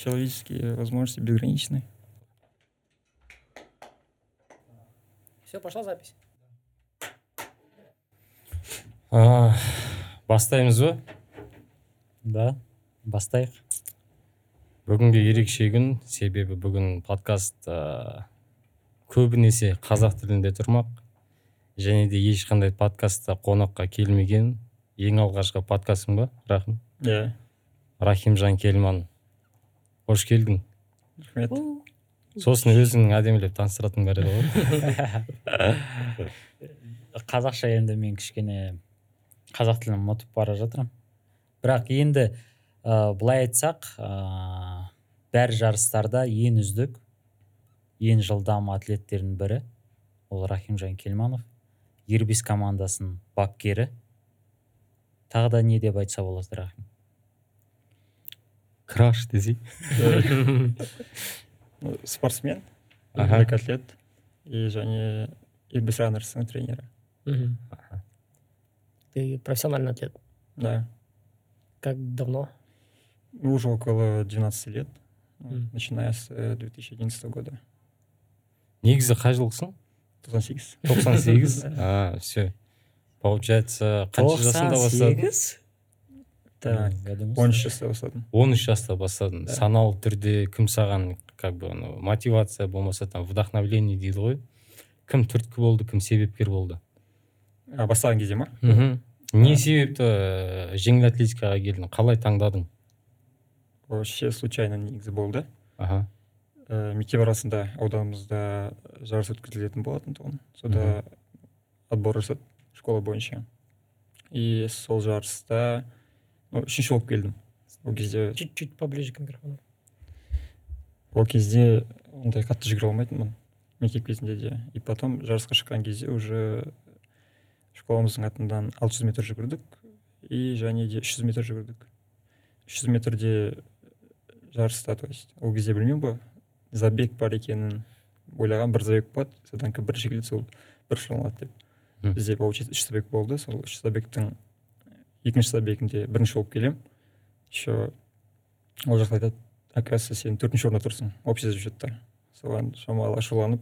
человеческие возможности безграничны. все пошла запись. А, бастаймыз ба да бастайық бүгінгі ерекше күн себебі бүгін подкаст ә, көбінесе қазақ тілінде тұрмақ. Және де ешқандай подкастта қонаққа келмеген ең алғашқы подкастым ба рахым? Иә. Рахимжан кельман. Қош келдің рахмет сосын өзіңнің әдемілеп таныстыратын бар еді ғой қазақша енді мен кішкене қазақ тілін ұмытып бара жатырмын. Бірақ енді ә, былай айтсақ ә, бәр жарыстарда ең үздік ең жылдам атлеттердің бірі ол рахимжан кельманов ербис командасының бапкері. Тағы да не деп айтса болады рахим? Краш десей спортсмен Аха. легкоатлет и және ирбис раннерстың тренері Мгм. Ты профессиональный атлет. да. Как давно? Ну, уже около 12 лет начиная с э, 2011 года. Негізі қай жылғысың 98 тоқсан сегіз а все получается қанша жасында бастадың так Я думаю, 13 жаста бастадым он үш жаста бастадың Да. саналы түрде кім саған как бы ну, мотивация болмаса там вдохновление дейді ғой. Кім түрткі болды кім себепкер болды. А, бастаған кезде ма? Мхм. Не себепті ә, жеңіл атлетикаға келдің қалай таңдадың? Вообще случайно негізі болды. Аха. Ә, мектеп арасында ауданымызда жарыс өткізілетін болатын тұғын. Сода отбор жасады школа бойынша. И сол жарыста үшінші болып келдім ол кезде Чуть-чуть поближе к микрофону. ол кезде ондай қатты жүгіре алмайтынмын мектеп кезінде де и потом жарысқа шыққан кезде уже школамыздың атынан 600 метр жүгірдік и және де 300 метр жүгірдік 300 метрде жарыста то есть. Ол кезде білмеймін ғой забег бар екенін ойлаған бір забег болады содан кейін бірінші келеді сол бірінші алады деп бізде получается үш забег болды сол үш забегтің екінші забегінде бірінші болып келем еще ол жақта айтады оказывается сен төртінші орында тұрсың общий зачетта соған шамалы ашуланып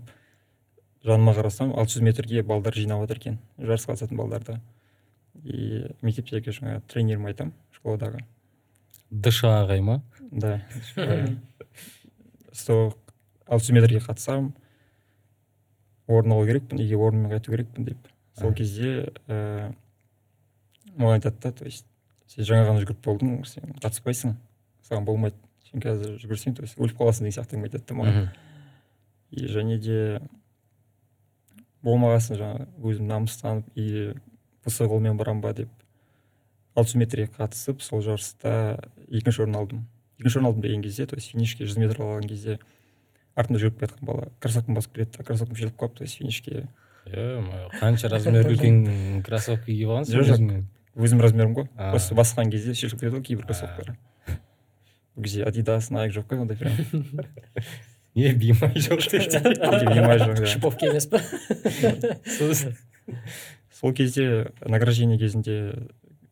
жаныма қарасам 600 метрге балдар жинап жатыр екен жарысқа қатысатын балдарды. И мектептегі жаңағы тренеріме айтамын школадағы. Дыша ағай ма? Да. Сол алты жүз метрге қатысамын орын алу керекпін үйге орныммен қайту керекпін деп. Сол кезде ә, маған айтады да то есть сен жаңа ғана жүгіріп болдың сен қатыспайсың саған болмайды сен қазір жүгірсең то есть өліп қаласың деген сияқты айтады да маған и және де болмаған соң жаңағы өзім намыстанып и босай қолмен барамын ба деп алты жүз метрге қатысып сол жарыста екінші орын алдым. Екінші орын алдым деген кезде то есть финишке жүз метр қалған кезде артымда жүгіріп келе жатқан бала кроссовкам басып келеді да кроссовкам шешіліп қалып то есть финишке. Е қанша размер үлкен кроссовка киіп алғансың Жоқ? Өзім размерім ғой. Просто басқан кезде шешіліп кетеді ғой кейбір кроссовкалар. Ол кезде адидас найк жоқ қой ондай прям. Не бимай жоқ. Бимай жоқ, да. Шиповки емес па? Сол кезде награждение кезінде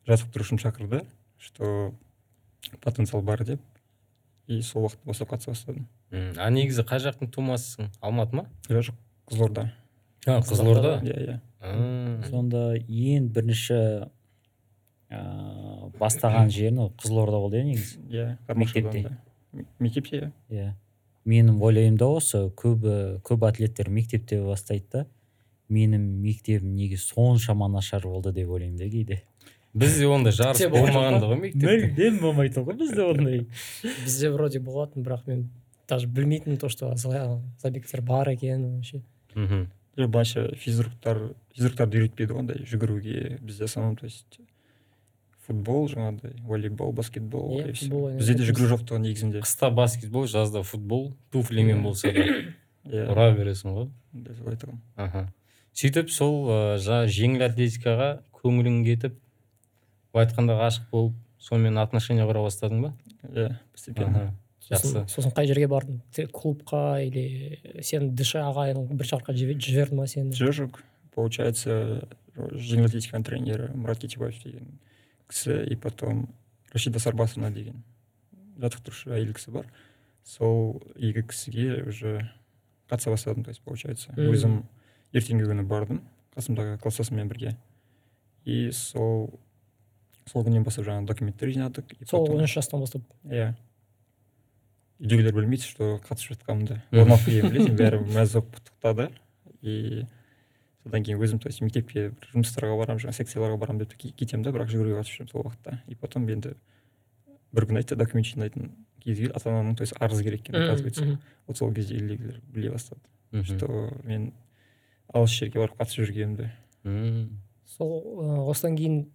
жаттықтырушым шақырды что потенциал бар деп. И сол уақытта бастап қатыса бастадым. А негізі қай жақтың тумасысың? Алматы ма? Жоқ жоқ қызылорда. А қызылорда? Иә иә сонда ең бірінші ә, бастаған жерің ол қызылорда болды иә негізі? Иә Мектепте? мектепте иә. Иә. Менің ойлаймда осы көбі көп атлеттер мектепте бастайды да менің мектебім неге соншама нашар болды деп ойлаймын да кейде. Бізде ондай жарыс Мектеп болған болмаған жоқ. ғой мектепте. Мүлдем болмайтын ғой бізде ондай. Бізде вроде болатын, бірақ мен даже білмейтінмін то, что за- забегтер бар екенін вообще. мхм. Жоқ былайша физруктар физруктарды үйретпейді ғой ондай жүгіруге бізде в основном то есть футбол жаңағыдай волейбол баскетбол Иә, и футбол бізде де жүгіру жоқ тұғын негізінде қыста баскетбол жазда футбол. Туфлимен болса да иә ұра бересің ғой солай тұғын аха сөйтіп сол ә, жа- жеңіл атлетикаға көңілің кетіп былай айтқанда ғашық болып сонымен отношения құра бастадың ба? Иә постепенно. Жақсы. сосын қай жерге бардың? Клубқа или сен дыши ағайың бір жаққа жібе- жіберді ма сені? жоқ жоқ получается жеңіл атлетиканың тренері мұрат кетебаев деген кісі и потом рашида сарбасовна деген жаттықтырушы әйел кісі бар. Сол екі кісіге уже қатыса бастадым то есть получается. Өзім ертеңгі күні бардым қасымдағы класстасыммен бірге и сол сол күннен бастап жаңағы документтер жинадық сол он үш жастан бастап иә үйдегілер білмейді что қатысып жатқанымды алып келгенін біледі бәрі мәз болып құттықтады и содан кейін өзім то есть мектепке бір жұмыстарға барамын жаңағы секцияларға барамын деп ке- кетемін да бірақ жүгіруге қатысып жүремін сол уақытта. И потом енді бір күн айтты документ жинайтын кез келді ата анамның то есть арыз керек екен оказывается. вот сол кезде үйдегілер біле бастады что мен алыс жерге барып қатысып жүргенімді сол осыдан кейін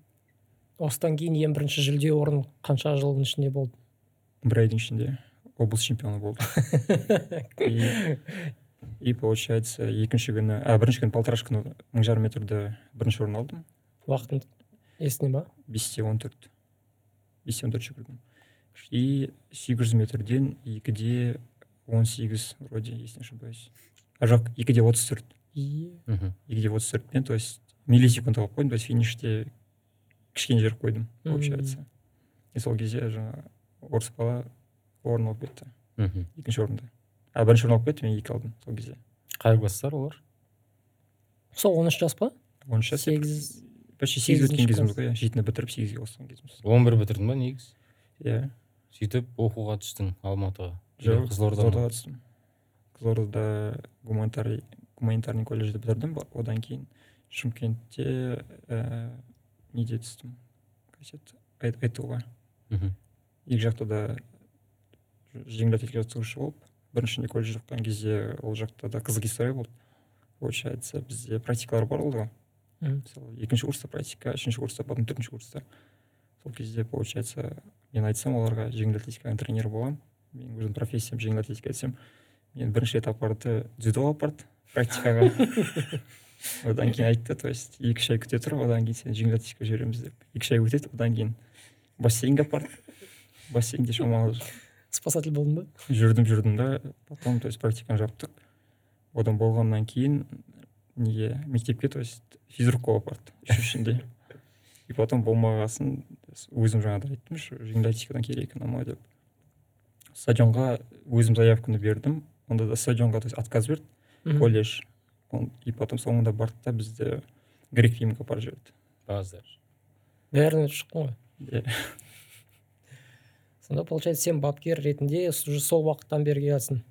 осыдан кейін ең бірінші жүлде орын қанша жылдың ішінде болды? Бір айдың ішінде облыс чемпионы болдым и, получается екінші күні а бірінші күні полтораш күні мың жарым метрді бірінші орын алдым. Уақытың есіңде ма? бесте он төрт. Бесте он төрт жүгірдім и сегіз жүз метрден екіде он сегіз вроде если не ошибаюсь. А жоқ екіде отыз төрт. Екіде отыз төртпен то есть миллисекунд қалып қойдым то есть финиште кішкене жіберіп қойдым получается. И сол кезде жаңағы орыс бала орын алып кетті. Мхм. екінші орында а бірінші орын алып кетті мен екі алдым сол кезде. Қай класстар олар? Сол он үш жас па? он үш жас сегіз почти сегіз өткен кезіміз ғой иә. Жетіні бітіріп сегізге қосқан кезіміз. Он бір бітірдің ба негізі? Иә. Сөйтіп оқуға түстің алматыға. Жоқ қызылордаға? Түстім. Қызылордада гуманитарий гуманитарный колледжді бітірдім. Одан кейін шымкентте ә, неде түстім? Қайсет айтуға. Мхм. екі жақта да жеңіл атлетика жаттықтырушы болып біріншінде колледжде оқыған кезде ол жақта да қызық история болды. Получается бізде практикалар бар болды ғой. Мысалы екінші курста практика үшінші курста потом төртінші курста. Сол кезде получается мен айтсам оларға жеңіл атлетиканың тренері боламын. Менің өзімнің профессиям жеңіл атлетика десем мен бірінші рет апарды дзюдоға апарды практикаға. Одан кейін айтты то есть екі үш ай күте тұр одан кейін сені жеңіл атлетикаға жібереміз деп. Екі үш ай өтеді одан кейін бассейнге апарды бассейнде шамалы спасатель болдың ба жүрдім жүрдім да. Потом то есть практиканы жаптық одан болғаннан кейін неге мектепке то есть физрукқа апарды үшіншінде и потом болмағасын өзім жаңағыдай айттым атлетикадан керек ұнамайды деп. Стадионға өзім заявканы бердім. Онда да стадионға то есть отказ берді. Колледж. И потом соңында барды да бізді грек римге апарып жіберді. Базар бәрін өтіп шықтың ғой. Иә. Сонда получается сен бапкер ретінде уже сол уақыттан бері келатсың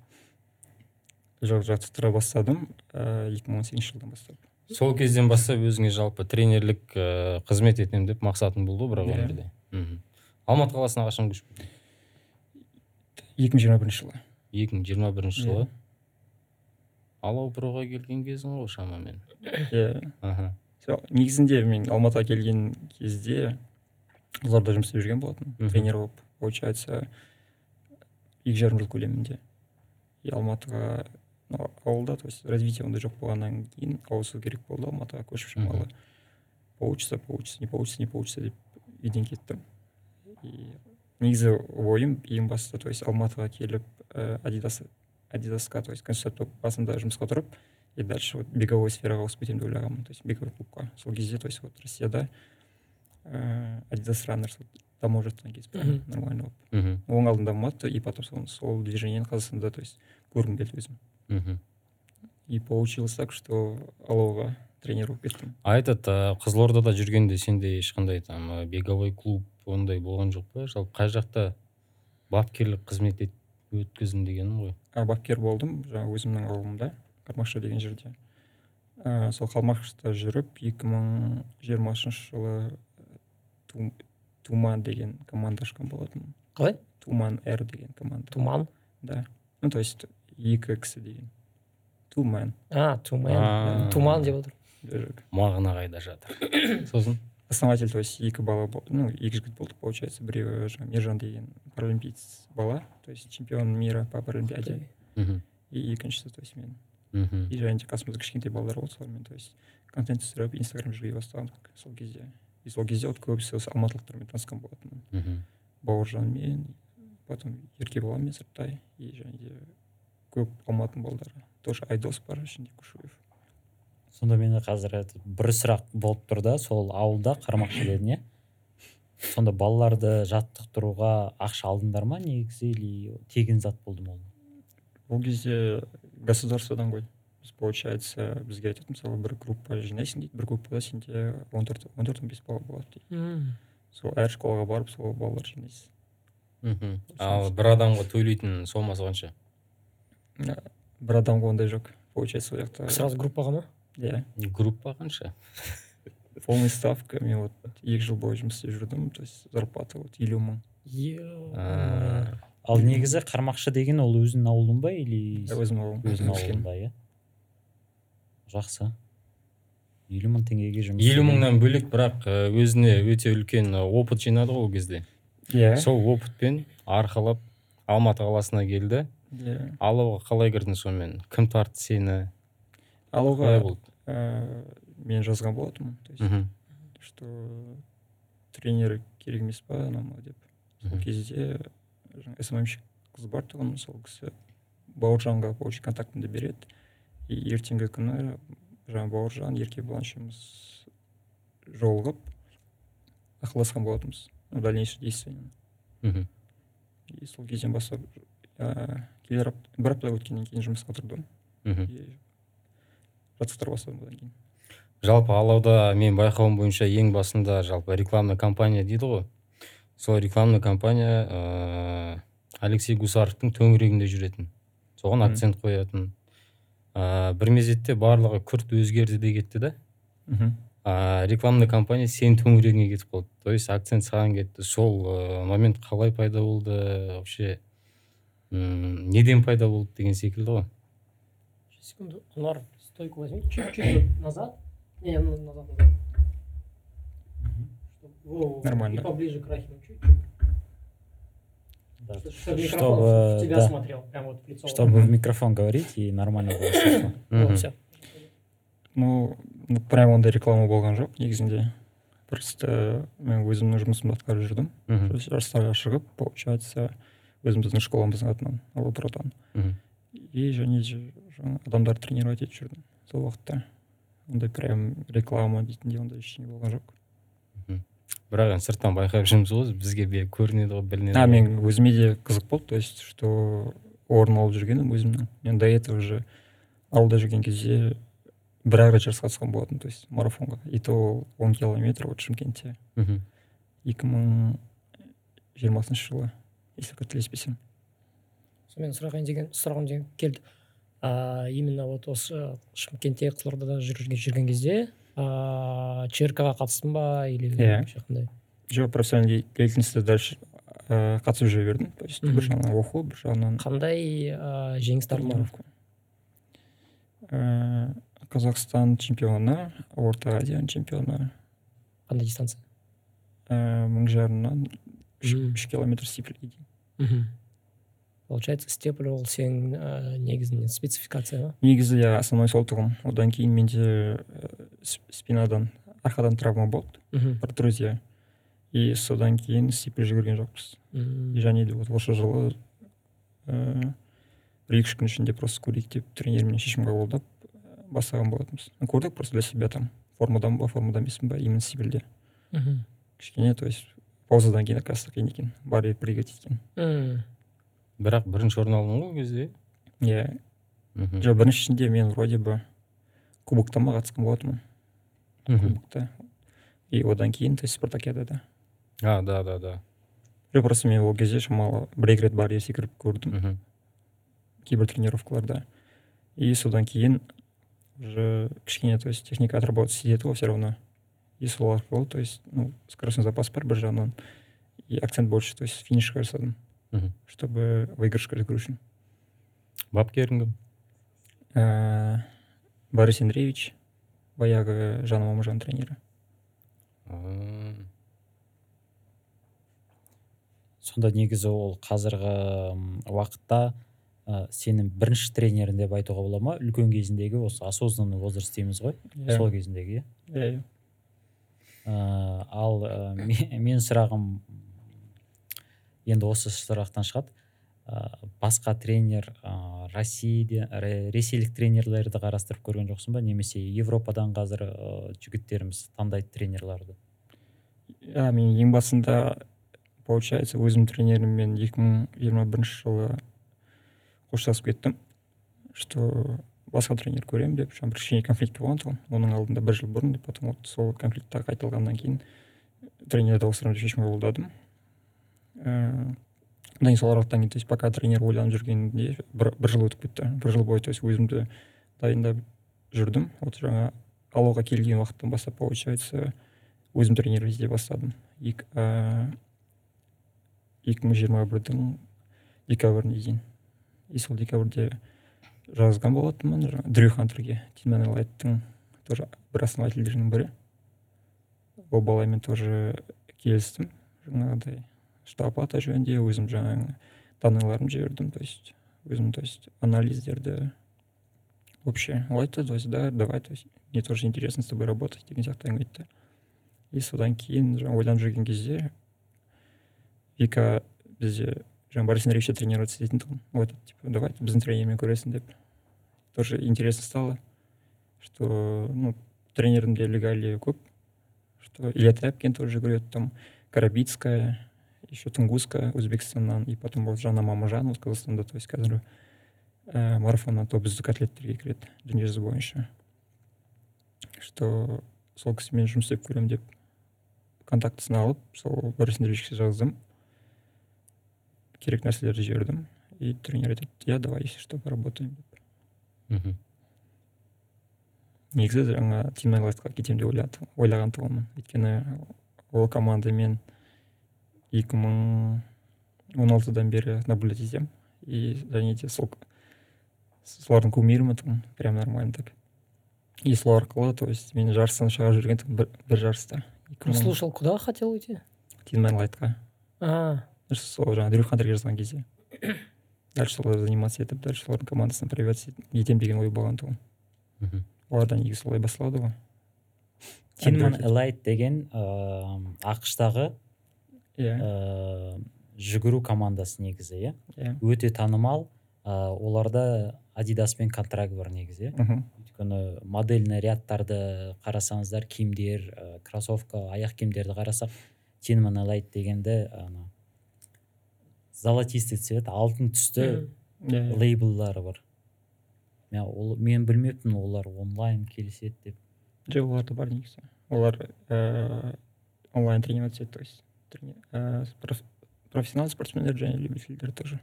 жоқ жаттықтыра бастадым. Ыыы екі мың он сегізінші жылдан бастап сол кезден бастап өзіңе жалпы тренерлік ә, қызмет етемін деп мақсатың болды ғой бірақ Иә. өмірде? Мхм. алматы қаласына қашан көшіп келдің екі мың жиырма бірінші жылы. екі мың жиырма бірінші Иә. жылы? Алау проға келген кезің ғой шамамен. Иә. Аха. Негізінде мен алматыға келген кезде қызылордада жұмыс істеп жүрген болатынмын тренер болып. Получается екі жарым жыл көлемінде и алматыға ну, ауылда то есть развитие ондай жоқ болғаннан кейін ауысу керек болды алматыға көшіп шамалы получится получится не получится не получится деп үйден кеттім и негізі ойым ең басты то есть алматыға келіп ә, адидас адидасқа то есть консультант болып басында жұмысқа тұрып и дальше вот беговой сфераға ауысып кетемін деп ойлағанмын то есть беговой клубқа сол кезде то есть вот россияда ыыы адидас раннерс дамып жатқан кез нормально болып. Мхм, оң алдын дамымады и потом сол, сол движениені қазақстанда то есть көргім келді өзім. Мхм. и получилось так что алауға тренер болып кеттім. А этот ә, қызылордада жүргенде сенде ешқандай там беговой клуб ондай болған жоқ па? Жалпы қай жақта бапкерлік қызмет ет- өткіздім дегенім ғой. А, бапкер болдым жаңағы өзімнің ауылымда қармақшы деген жерде. Ә, сол қармақшыда жүріп 2020 жылы туман деген команда ашқан болатынмын қалай? Туман р деген команда. Туман? Да. Ну то есть екі кісі деген. Туман. А туман. А. туман деп отыр. Мағына қайда жатыр? Сосын? Основатель то есть екі бала ну екі жігіт болды получается біреуі жаңағы мержан деген паралимпиец бала то есть чемпион мира по паралимпиаде. Мхм, и екіншісі то есть мен. Мхм. и және де қасымызда кішкентай балалар болды солармен то есть контент түсіріп инстаграм жүргізе бастадық сол кезде. И сол кезде вот көбісі осы алматылықтармен танысқан болатынмын. Мхм. бауыржанмен потом еркебұланмен сырттай и және де көп алматының балдары. Тоже айдос бар ішінде кушуев. Сонда менде қазір это бір сұрақ болып тұр да сол ауылда қармақшы дедің иә сонда балаларды жаттықтыруға ақша алдыңдар ма негізі или тегін зат болды ма ол? Ол кезде государстводан ғой. Біз получается бізге айтады мысалы бір группа жинайсың дейді бір группада сенде он төрт он төрт он бес бала болады дейді. М. сол әр школаға барып сол балаларды жинайсыз. Мхм. Ал бір адамға төлейтін сомасы қанша? Бір адамға ондай жоқ. Получается сол жақта сразу группаға ма? Иә. Группа қанша? Полный ставка мен вот екі жыл бойы жұмыс істеп жүрдім то есть зарплата вот елу мың. Ал негізі қармақшы деген ол өзінің ауылың ба или Иә, өзім ауылым өзінің ауылында иә? Жақсы. Елу мың теңгеге жұмыс елу мыңнан бөлек бірақ өзіне өте үлкен опыт жинады ғой ол кезде. Иә. Сол опытпен арқалап алматы қаласына келді. Иә. Алуға қалай кірдің сонымен? Кім тартты сені? Қалай болды? ә, мен жазған болатынмын. То есть что тренер керек емес па анау деп. Сол кезде сммщик қыз бар тұғын сол кісі бауыржанға получить контактымды береді. Ертеңгі күні жаңағы бауыржан еркебұлан үшеуміз жолығып ақылдасқан болатынбыз. Дальнейшее действие мхм. И сол кезден бастап ә, келер бір апта өткеннен кейін жұмысқа тұрдым мхм. Жаттықтыра бастадым одан кейін. Жалпы алауда мен байқауым бойынша ең басында жалпы рекламный компания дейді ғой. Сол рекламный компания ыыы алексей гусаровтың төңірегінде жүретін. Соған акцент қоятын. Ыыы бір мезетте барлығы күрт өзгерді де кетті да мхм а рекламный компания сенің төңірегіңе кетіп қалды то есть акцент саған кетті сол ыыы момент қалай пайда болды вообще м неден пайда болды деген секілді ғой секунду. Анвар, стойку возьми. Чуть-чуть назад. Не, ну, назад, Нормально. И поближе к Рахиму чуть-чуть. Да, Чтоб чтобы, микрофон в тебя да, смотрел. Прям вот в лицо. чтобы в микрофон говорить и нормально было слышно. Вот, всё. ну ну, прям ондай реклама болған жоқ негізінде просто мен өзімнің жұмысымды атқарып жүрдім мхм жарыстарға шығып получается өзіміздің школамыздың атынан алабұрдан мхм и және адамдарды тренировать етіп жүрдім сол уақытта ондай прям реклама дейтіндей ондай ештеңе болған жоқ бірақ енді сырттан байқап жүрміз ғой бізге бе көрінеді ғой білінеді а ғой. мен өзіме де қызық болды то есть что орын алып жүргенім өзімнің. Мен до этого уже ауылда жүрген кезде бір ақ рет жарысқа қатысқан болатынмын то есть марафонға. И то ол он километр вот шымкентте. Мхм. Екі мың жиырмасыншы жылы если қателеспесем. Сонымен сұрағым деген сұрағым деген келді. А, именно вот осы шымкентте қызылордада жүрген, жүрген кезде а, чркға қатыстың ба или Иә. қандай? Жоқ профессиональный деятельностьте дальше ә, қатысып жүре бердім. То есть бір жағынан оқу бір жағынан қандай а, жеңістер бар Ә, қазақстан чемпионы орта азияның чемпионы. Қандай дистанция? Ә, мың жарымнан үш километр стипльге дейін мхм получается степль ол сенің ә, негізінен спецификация ма негізі иә основной сол тұғын одан кейін менде ә, с- спинадан арқадан травма болды мхм протрузия и содан кейін стипль жүгірген жоқпыз М, и және де вот осы жылы ә, бір екі үш күн ішінде просто көрейік деп тренермен шешім қабылдап бастаған болатынбыз көрдік просто для себя там. Формадан ба формада емеспін ба именно стипльде мхм кішкене то есть паузадан кейін оказывается қиын екен бары прыгать еткен М, бірақ бірінші орын алдың ғой ол кезде. Иә. Мхм. Жоқ біріншісінде мен вроде бы кубокта ма қатысқан болатынмын. Кубокта. И одан кейін то есть спартакиадада а да да да. Жоқ просто мен ол кезде шамалы бір екі рет барьер секіріп көрдім. Мхм. Кейбір тренировкаларда. И содан кейін уже кішкене то есть техника отработать етеді ғой все равно. И сол арқылы то есть ну скоростной запас бар бір жағынан. И акцент больше то есть финишқа жасадым. Мхм чтобы выигрышқа жүгіру үшін бапкерің кім ә, борис андреевич баяғы жаным мамажан тренері сонда негізі ол қазіргі уақытта ә, сенің бірінші тренерің деп айтуға бола ма? Үлкен кезіндегі осы осознанный возраст дейміз ғой? Иә. сол кезіндегі иә? Иә иә. Ә, ал ә, ме- менің сұрағым енді осы сұрақтан шығады. Ә, басқа тренер ә, россияде ре- ресейлік тренерлерді қарастырып көрген жоқсың ба? Немесе европадан қазір ә, жігіттеріміз таңдайды тренерларды? Иә мен ең басында получается өзім тренеріммен екі мың жиырма бірінші жылы қоштасып кеттім. Что басқа тренер көремін деп жаңағы бір кішкене конфликт болған тұғын оның алдында бір жыл бұрын потом вот сол конфликт тағы қайталағаннан кейін тренерді ауыстырамын деп шешім қабылдадым. Ыыы одан кейін сол аралықтан кейін то есть пока тренер ойланып жүргенде бір, бір жыл өтіп кетті бір жыл бойы то есть өзімді дайындап жүрдім вот жаңа алауға келген уақыттан бастап получается өзім тренер іздей бастадым екі екі мың жиырма бірдің декабріне дейін и сол декабрьде жазған болатынмын жаңағы дрю хантерге тиман элайттың тоже бір основательдерінің бірі ол баламен тоже келістім жаңағыдай штаб жөнінде өзім жаңағы данныйларымды жібердім. То есть өзім то есть анализдерді вообще айтты то есть да давай то есть мне тоже интересно с тобой работать деген сияқты әңгіме и содан кейін жаңағы ойланып жүрген кезде вика бізде жаңағы борис андреевичте тренироваться ететін тұғын айтады типа давай біздің тренермен көресің деп. Тоже интересно стало что ну тренерінде легалия көп что илья тряпкин тоже жүгіреді там карабицкая еще тунгуска өзбекстаннан и потом вот жанна мамажанова қазақстанда то есть қазір ә, марафоннан топ үздік атлеттерге кіреді дүниежүзі бойынша что сол кісімен жұмыс істеп көремін деп контактісін алып сол борис андреевичке жаздым керек нәрселерді жібердім и тренер айтады иә давай если что поработаем деп мхм негізі жаңа тим найлайтқа кетемін деп ойлады ойлаған тұғынмын өйткені ол командамен екі мың он алтыдан бері наблюдать етемін и және де сол солардың кумирімін тұғын прям нормально так. И сол арқылы то есть мен жарыстан шығарып жүрген тұғын бір, бір жарыста слушал куда хотел уйти? Тим найлайтқа а сол жаңағы дрю хантерге жазған кезде дальше солай заниматься етіп дальше солардың командасына привет етемін деген ой болған тұғын мхм оларда негізі солай басталады ғой тинман элайт деген ыыы ақштағы иә ыыы жүгіру командасы негізі иә? Иә өте танымал. Ыыы оларда адидаспен контракт бар негізі иә? Мхм. Өйткені модельный рядтарды қарасаңыздар киімдер ә, кроссовка аяқ киімдерді қарасақ тинман элайт дегенді ана золотистый цвет алтын түсті лейблдары бар. Мен, ол, мен білмеппін олар онлайн келіседі деп. Жоқ оларда бар негізі. Олар ыыы онлайн тренироваться етеді то есть. Трени- ә, проф- профессионалды спортсмендер және любительдер тоже.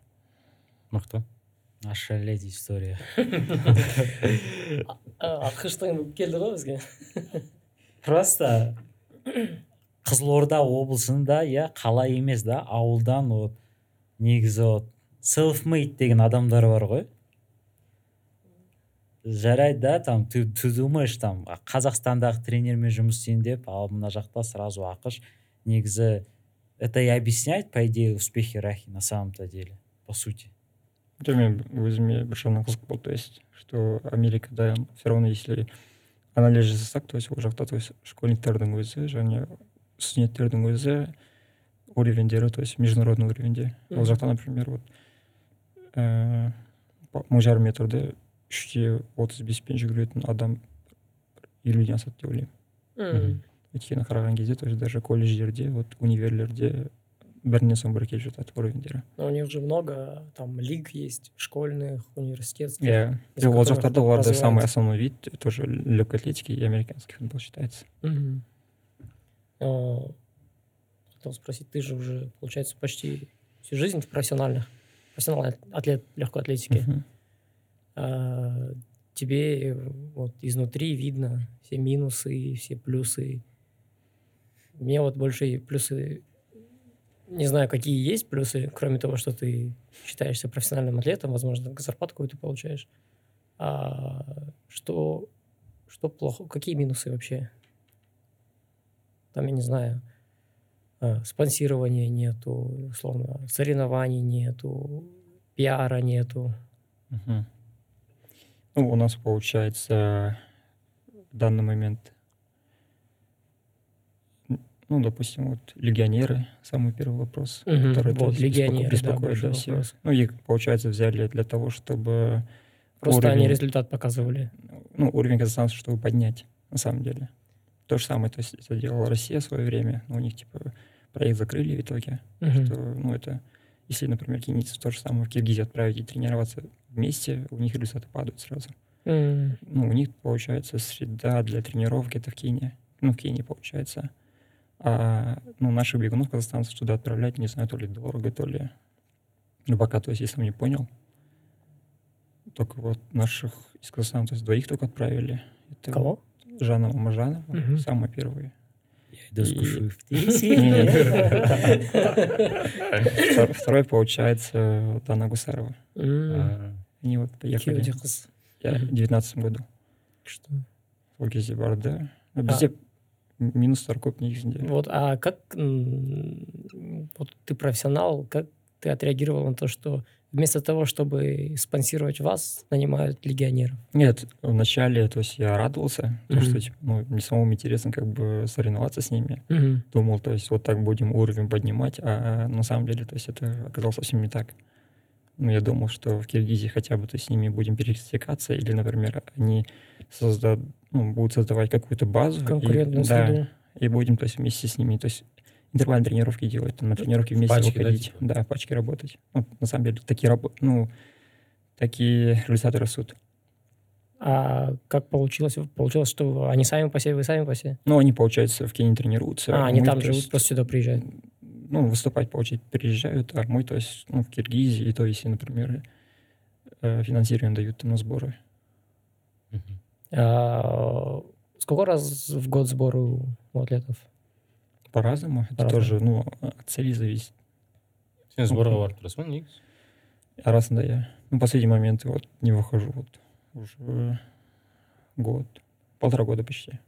Мықты ошалеть история. Ақштан келді ғой бізге просто қызылорда облысында иә қала емес да ауылдан вот негізі вот селф мейд деген адамдар бар ғой. Жарайды да там ты, ты думаешь там а, қазақстандағы тренермен жұмыс істейін деп ал мына жақта сразу ақш негізі это и объясняет по идее успехи рахи на самом то деле по сути. Жоқ мен өзіме бір жағынан қызық болды то есть что америкада все равно если анализ жасасақ то есть ол жақта то есть школьниктердің өзі және студенттердің өзі уровеньдері то есть международный уровеньде ол жақта например вот ыыы мың жарым метрді үште отыз беспен жүгіретін адам елуден асады деп ойлаймын. өйткені қараған кезде то есть даже колледждерде вот универлерде бірінен соң бірі келіп жатады уровеньдері Но у них же много там лиг есть школьных университетских иә из ол которых жақтарда оларда самый развивается. основной вид тоже легкой атлетики и американский футбол считается Мгм. А, Хотел спросить, ты же уже, получается, почти всю жизнь в профессиональных, профессиональный атлет легкой атлетики. Мгм. А, тебе вот изнутри видно все минусы, все плюсы. Мне вот больше плюсы, не знаю, какие есть плюсы, кроме того, что ты считаешься профессиональным атлетом, возможно, зарплату какую-то получаешь. А что, что плохо, какие минусы вообще? Там, я не знаю, а, спонсирования нету, условно, соревнований нету, пиара нету. Мгм. Ну, у нас получается в данный момент, ну, допустим, вот легионеры, самый первый вопрос, Мгм, который вот, то есть, беспоко- легионеры, да, беспокоит да, вопрос. Ну, их, получается, взяли для того, чтобы Просто они Уровень. результат показывали. ну, уровень казахстанцев, чтобы поднять, на самом деле. То же самое, то есть это делала Россия в свое время, но у них типа проект закрыли в итоге, Мгм. что, ну, это, если, например, кенийцев то же самое в Киргизию отправить и тренироваться вместе, у них результаты падают сразу. М, Ну, у них, получается, среда для тренировки это в Кении. Ну, в Кении, получается. А, ну, наших бегунов, казахстанцев, туда отправлять, не знаю, то ли дорого, то ли... Ну, пока, то есть, если не понял. Только вот наших из Казахстана, то есть, двоих только отправили. Это Кого? Жанна Мамажанова, Мгм. самые первые. Я иду в Втор- Второй, получается, Дана Гусарова. М, А, Они вот поехали я в девятнадцатом году. Что? Сол кезде барды Ну, Бізде минустар көп негізінде. Вот, а как м, вот ты профессионал, как ты отреагировал на то, что вместо того, чтобы спонсировать вас, нанимают легионеров? Нет, вначале, то есть я радовался, то, что Мгм. типа, ну, мне самому интересно как бы соревноваться с ними. Мгм. Думал, то есть вот так будем уровень поднимать, а на самом деле, то есть это оказалось совсем не так. Ну, я думал, что в Киргизии хотя бы то есть, с ними будем пересекаться, или, например, они создад... ну, будут создавать какую-то базу. и- Конкурентную да, среду. и будем, то есть, вместе с ними, то есть интервальные тренировки делать, там, на тренировки вместе пачке, да, выходить, типа? да, пачки работать. Ну, на самом деле, такие, рабо- ну, такие результаты растут. А как получилось? Получилось, что они сами по себе, вы сами по себе? Ну, они, получается, в Кении тренируются. А, они мы, там живут, есть, просто сюда приезжают. Ну, выступать, получается, приезжают, а мы, то есть, ну, в Киргизии, и то есть, например, э, финансирование дают там на сборы. мгм. А, сколько раз в год сборы у у атлетов? По-разному. Это По-разному. тоже, ну, от цели зависит. сен сборға барып тұрасың ба негізі А раз, да, я, ну, последний момент, вот, не выхожу, вот, уже год, полтора года почти.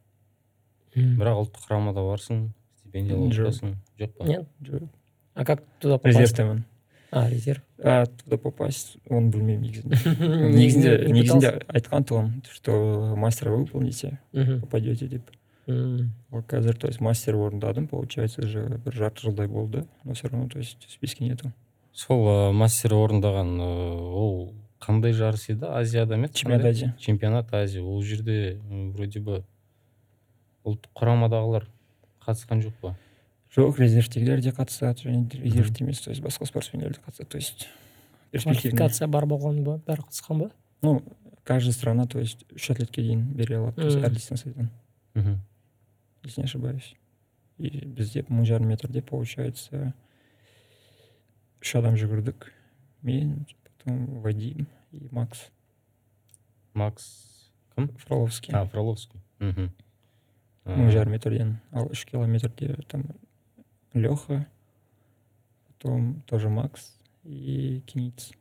бірақ ұлттық құрамада барсың стипендия алып Жоқ. отырасың жоқ па Нет? Уже А как туда попасть? Резервтемін. А, резерв. А туда попасть, он білмеймін негізінде. Не- негізінде не негізінде айтқан тұғын, что мастер вы выполните, попадете деп. М. Ал қазір то есть мастер орындадым получается уже бір жарты жылдай болды но все равно то есть в списке нету сол мастер орындаған ол қандай жарыс еді азияда ма еді? чемпионат азия чемпионат азия ол жерде вроде бы ұлттық құрамадағылар қатысқан жоқ па жоқ резервтегілер де қатысады және резервте емес то есть басқа спортсмендер де қатысады. То есть квалификация бар болған ба? Бәрі қатысқан ба? Ну каждая страна то есть үш атлетке дейін бере алады то есть әр дистанциядан мхм если не ошибаюсь. И бізде мың жарым метрде получается үш адам жүгірдік. Мен потом вадим и макс. Макс кім? Фроловский. А фроловский. Мхм мың жарым метрден. Ал үш километрде там леха потом тоже макс и кениц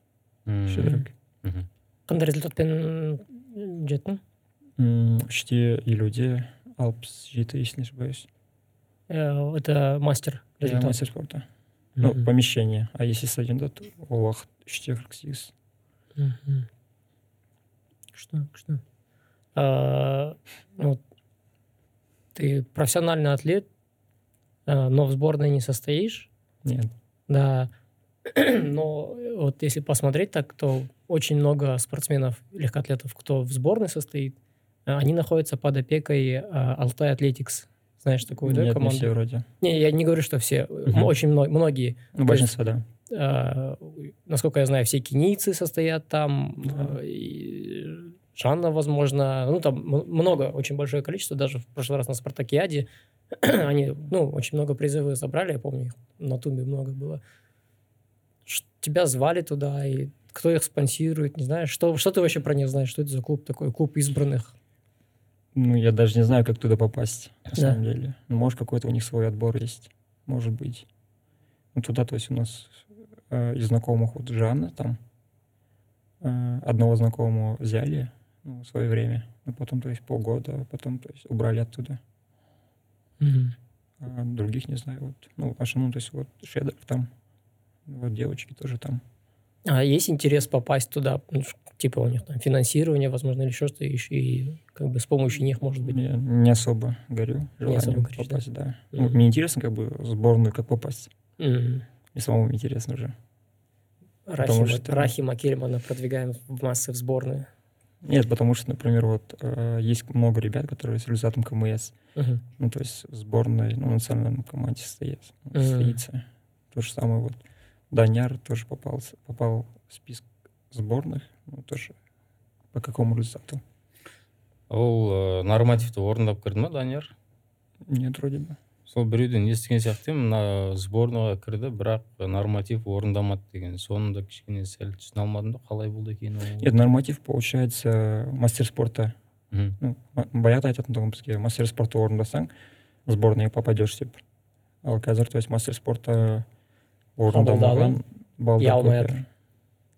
шедрак мхм қандай результатпен жеттің М, үште елуде алпыс жеті если не ошибаюсь Э, это мастер Я результат. мастер спорта ну Мгм. помещение а если стадионда то ол уақыт үште қырық сегіз Мгм. Что, что? А, вот ты профессиональный атлет, а, но в сборной не состоишь, нет да. Но вот если посмотреть так, то очень много спортсменов, легкоатлетов, кто в сборной состоит, а, они находятся под опекой Алтай Атлетикс. Знаешь такую, да, нет не команду? все вроде Не, я не говорю, что все. Мгм. Очень мно- многие. ну То есть большинство да а, насколько я знаю, все кенийцы состоят там, Да. а, и Жанна, возможно, ну там много, очень большое количество, даже в прошлый раз на Спартакиаде они, ну, очень много призывы забрали, я помню, их на Тумбе много было. Тебя звали туда, и кто их спонсирует, не знаешь, что, что ты вообще про них знаешь, что это за клуб такой, клуб избранных? ну я даже не знаю как туда попасть на Да. самом деле ну может какой-то у них свой отбор есть может быть ну туда то есть у нас э, из знакомых вот Жанна там э, одного знакомого взяли ну, в свое время. Но потом то есть полгода а потом то есть убрали оттуда. А других не знаю. Вот ну в основном то есть вот Шедрак там вот девочки тоже там. А есть интерес попасть туда, ну, типа у них там финансирование, возможно, или еще что-то, и, ш- и как бы с помощью них, может быть, я не особо горю желанием особо горишь, да? попасть да, Ну, Мгм. мне интересно как бы в сборную как попасть. Мгм. и самому интересно уже. Рахима, что- Рахима Кельмана продвигаем в массы в сборную. Нет, потому что, например, вот э, есть много ребят, которые с результатом КМС, Мгм. ну, то есть в сборной, ну, национальной команде состоит, Мгм. состоится. То же самое вот Даняр тоже попал, с- попал в список сборных, ну, тоже по какому результату? ол ә, нормативті орындап кірді ма данияр Нет, вроде бы. сол біреуден естіген сияқты едім мына сборныйға кірді бірақ норматив орындамады деген соны да кішкене сәл түсіне алмадым да қалай болды екен ол Нет, норматив получается мастер спорта. Ну, баяғыда айтатын тұғын бізге мастер спорта орындасаң сборныйға попадешь деп. Ал қазір то есть мастер спорта орындамаған балдар алмай жатыр. иә.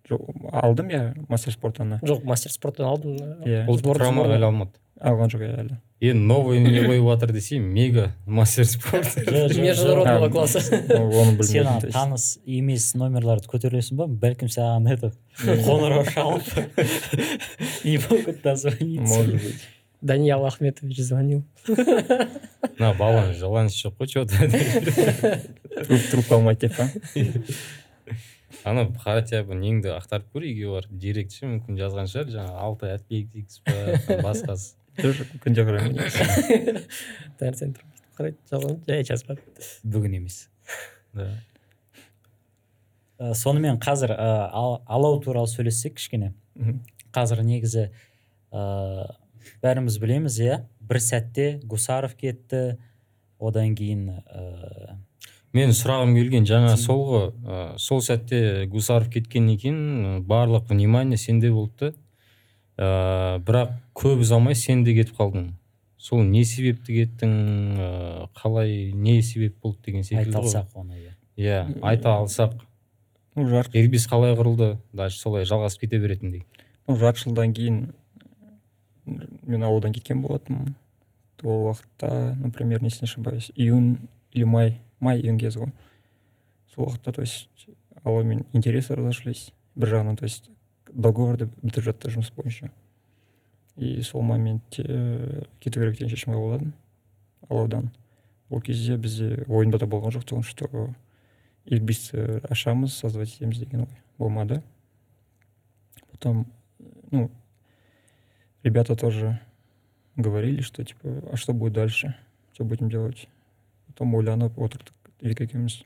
Жоқ, алдым я мастер спортаны жоқ мастер спорттан алдым Иә. әлі алмады алған жоқ иә әлі енді новый не қойып жатыр десе мега мастер спорт Жо- жо- жо- международного класса оны сен білмедім таныс емес номерларды көтересің ба? Бәлкім саған этот қоңырау шалып не могут дозвониться может быть. Даниал ахметович звонил. Мына баланың желаниесі жоқ қой че то трубка алмайды деп па ана хотя бы неңді ақтарып көр үйге барып директ ше мүмкін жазған шығар жаңағы алтай әтпеков па басқасы. Тоже күнде таңертең тұрып қарайды жай жазбады бүгін емес. Да. Ә, сонымен қазір ә, ал- алау туралы сөйлессек кішкене. Қазір негізі ә, бәріміз білеміз иә? Бір сәтте гусаров кетті. Одан кейін ә, менің сұрағым келген жаңа сол ғой. Ә, сол сәтте гусаров кеткеннен кейін барлық внимание сенде болды да ә, бірақ көп ұзамай сен де кетіп қалдың. Сол не себепті кеттің ә, қалай не себеп болды деген секілді айта алсақ оны иә. Иә айта алсақ. Ну жарты эрбис қалай құрылды дальше солай жалғасып кете беретіндей ну жарты жылдан кейін мен ауылдан кеткен болатынмын. Ол уақытта например если не ошибаюсь июнь или май май июнь кезі ғой. Сол уақытта то есть ауылмен интересы разошлись. Бір жағынан то есть договорды бітіріп жатты жұмыс бойынша и сол моментте э, кету керек деген шешім қабылдадым алаудан ол кезде бізде ойымда да болған жоқ тұғын что ирбисті ашамыз создавать етеміз деген ой болмады потом ну ребята тоже говорили что типа а что будет дальше что будем делать потом ойланып отырдық вика екеуміз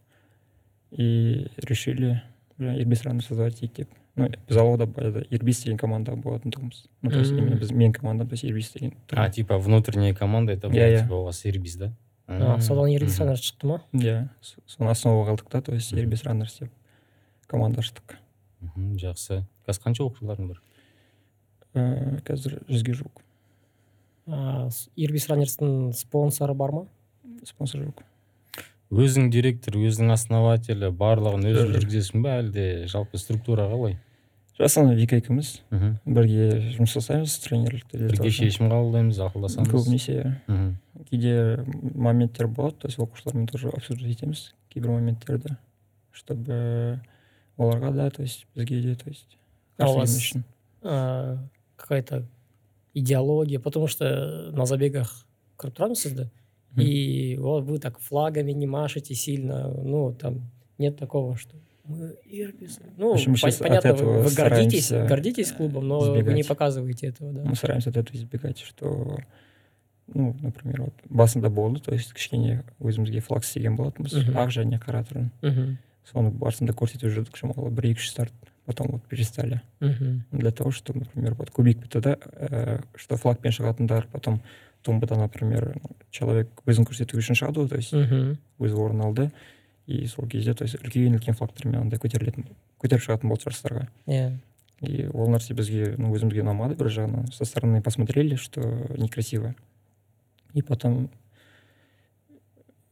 и решили жаңа ирбис раны создавать етейік деп ну біз ауылда баяғыда ирбис деген команда болатын тұғынбыз ну то есть именно біз менің командам то есть ирбис деген а типа внутренняя команда это была Иә, иә. типа у вас эрбис да? А, содан Мгм. ердис раннер шықты ма иә соны основаға алдық та то есть ирбис раннерс деп команда аштық Мгм, жақсы. Қазір қанша оқушыларың бар Ііі қазір жүзге жуық. Ирбис раннерстің спонсоры бар ма? Спонсор жоқ. Өзің директор өзің основателі барлығын өзің жүргізесің ба әлде? Жалпы структура қалай жасұлан вика екеуміз. Мхм. Бірге жұмыс жасаймыз тренерлікте бірге шешім қабылдаймыз ақылдасамыз. Көбінесе. Иә. мхм. Кейде моменттер болады то есть оқушылармен тоже обсуждать етеміз. Кейбір моменттерді чтобы оларға да то есть бізге де то есть А у вас- а, какая-то идеология? Потому что на забегах кіріп тұрамыз сізді. Мгм. и вот вы так флагами не машете сильно ну там нет такого что мы ирбис ну В общем, мы пон- щас от понятно вы, этого вы гордитесь стараемся гордитесь клубом но вы не избегать. показываете этого да мы стараемся от этого избегать что ну например вот басында болды то есть кішкене өзімізге флаг істеген болатынбыз Мгм. ақ және қара түрін Мгм. соны барысында көрсетіп жүрдік шамалы бір екі үш старт потом вот перестали Мгм. для того чтобы например вот көбейіп кетті да ә, что флагпен шығатындар потом тумбада например человек өзін көрсету үшін шығады ғой то есть Мгм. өзі орын алды и сол кезде то есть үлкен үлкен флагтармен андай көтерілетін көтеріп шығатын болды жарыстарға Иә. и ол нәрсе бізге ну өзімізге ұнамады бір жағынан со стороны посмотрели что некрасиво и потом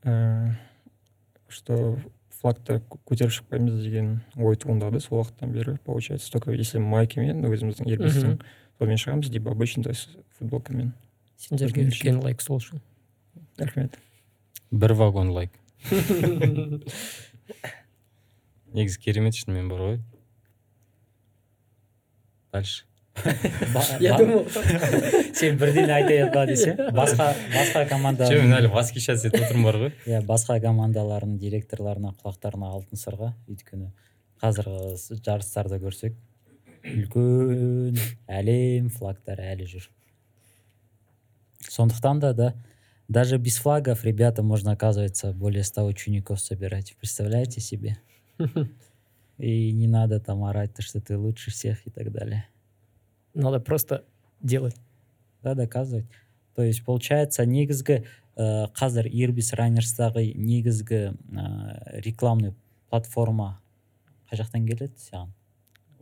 ә, что флагты кө- көтеріп шықпаймыз деген ой туындады сол уақыттан бері получается только если майкамен өзіміздің Мгм. сонымен шығамыз либо обычно то есть футболкамен сендерге үлкен лайк сол үшін. Рахмет. Бір вагон лайк. Негізі керемет шынымен бар ғой. Дальше. Я думал. сен бірден айтайын ба десең басқа басқа команда че мен әлі восхищаться етіп отырмын бар ғой. Иә басқа командалардың директорларына құлақтарына алтын сырға. Өйткені қазіргі жарыстарды көрсек үлкен әлем флагтары әлі жүр. сондықтан да да даже без флагов ребята можно оказывается более 100 учеников собирать представляете себе и не надо там орать то что ты лучше всех и так далее Надо просто делать. да доказывать то есть получается негізгі ә, қазір ирбис раннерстағы негізгі ә, рекламный платформа қай жақтан келеді саған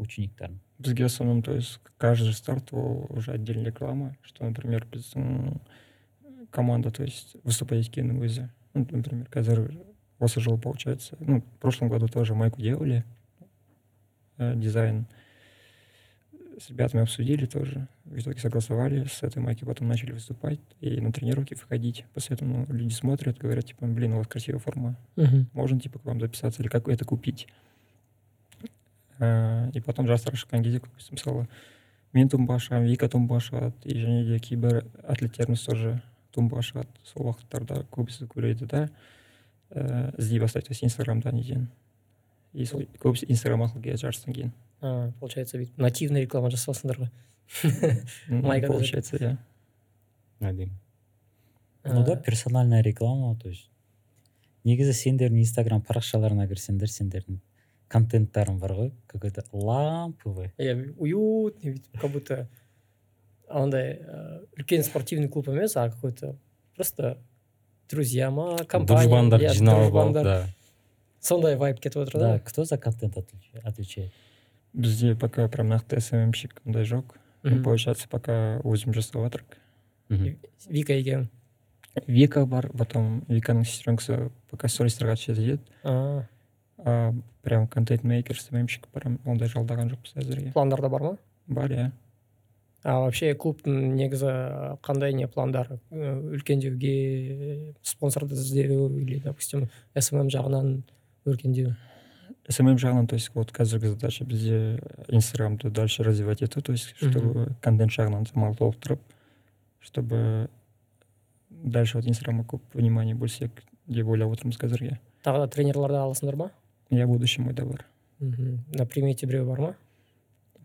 учениктарың бізге в основном то есть каждый старт ол уже отдельная реклама что например біздің команда то есть выступать еткеннің өзі ну, например қазір осы жылы получается ну в прошлом году тоже майку делали э, дизайн с ребятами обсудили тоже в итоге согласовали с этой майки потом начали выступать и на тренировки выходить после этого ну, люди смотрят говорят типа блин у вас красивая форма можно типа к вам записаться или как это купить Ә, и потом жастар шыққан кезде көбісі мысалы мен тумба шығамын вика тумба шығады и және де кейбір атлеттеріміз тоже тумба шығады сол уақыттарда көбісі көреді да. Ііі іздей бастайды то есть инстаграмда неден и сол көбісі инстаграм арқылы келеді жарыстан кейін А, получается, бүйтіп нативный реклама жасапсыңдар ғой. Получается иә әдемі ну да персональная реклама то есть. Негізі сендердің инстаграм парақшаларына кірсеңдер сендердің контенттарың бар ғой какой то ламповый иә уютный бүйтіп как будто андай ә, үлкен спортивный клуб емес а какой то просто друзья ма компания дружбандар иә, жиналып алып дружбандар. да сондай вайб кетіп отыр да да кто за контент отвеча- отвечает бізде пока прям нақты сммщик ондай жоқ Ну, Мгм. получается пока өзім жасап жатырмық Мгм. вика екеуің вика бар потом виканың сестренкасы пока солистерға түседі еді А прям контент мейкер сммщик прям ондай жалдаған жоқпыз әзірге пландарда бар ма? Бар иә. А вообще клубтың негізі қандай не пландар? Ә, үлкендеуге спонсорды іздеу или допустим смм жағынан өркендеу смм жағынан то есть вот қазіргі задача бізде инстаграмды дальше развивать ету то есть чтобы контент жағынан самал толықтырып чтобы дальше вот инстаграмға көп внимание бөлсек деп ойлап отырмыз қазірге. Тағы да тренерларды аласыңдар ма? иә будущем ойда бар мхм на примете біреу бар ма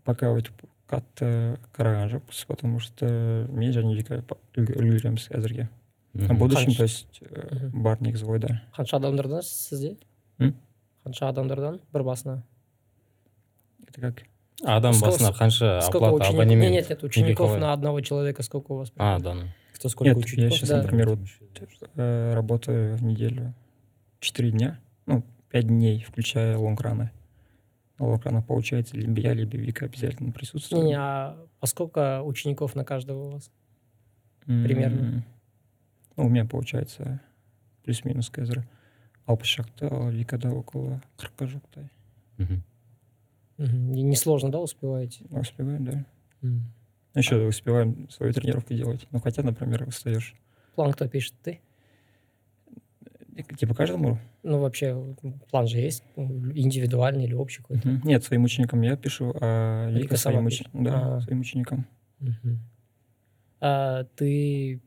пока өйтіп қатты қараған жоқпыз потому что мен және вика па- үлг- үлгереміз әзірге в Мгм. будущем Қанша- то есть э, Мгм. бар негізі ойда қанша адамдардан сізде М? қанша адамдардан бір басына это как адам Сколько- басына қанша сколько оплата учеников абонемент нет нет учеников қалай? на одного человека сколько у вас а да ну. кто сколько Нет, я учеников щас, да. например, вот э, работаю в неделю 4 дня, ну, 5 дней, включая лонграны. На лонгранах получается либо я, либо Вика обязательно присутствует. не, а по сколько учеников на каждого у вас примерно? М, Ну, у меня получается плюс-минус қазір алпыс шақты ал викада около қырыққа жуықтай. Не- несложно да успеваете Ну, успеваем да Мгм. еще успеваем свои тренировки делать ну хотя например устаешь план кто пишет ты типа каждому ну вообще план же есть индивидуальный или общий какой-то Мгм. нет своим ученикам я пишу а вика сама своим ученикам да Ага. своим ученикам Мгм. А ты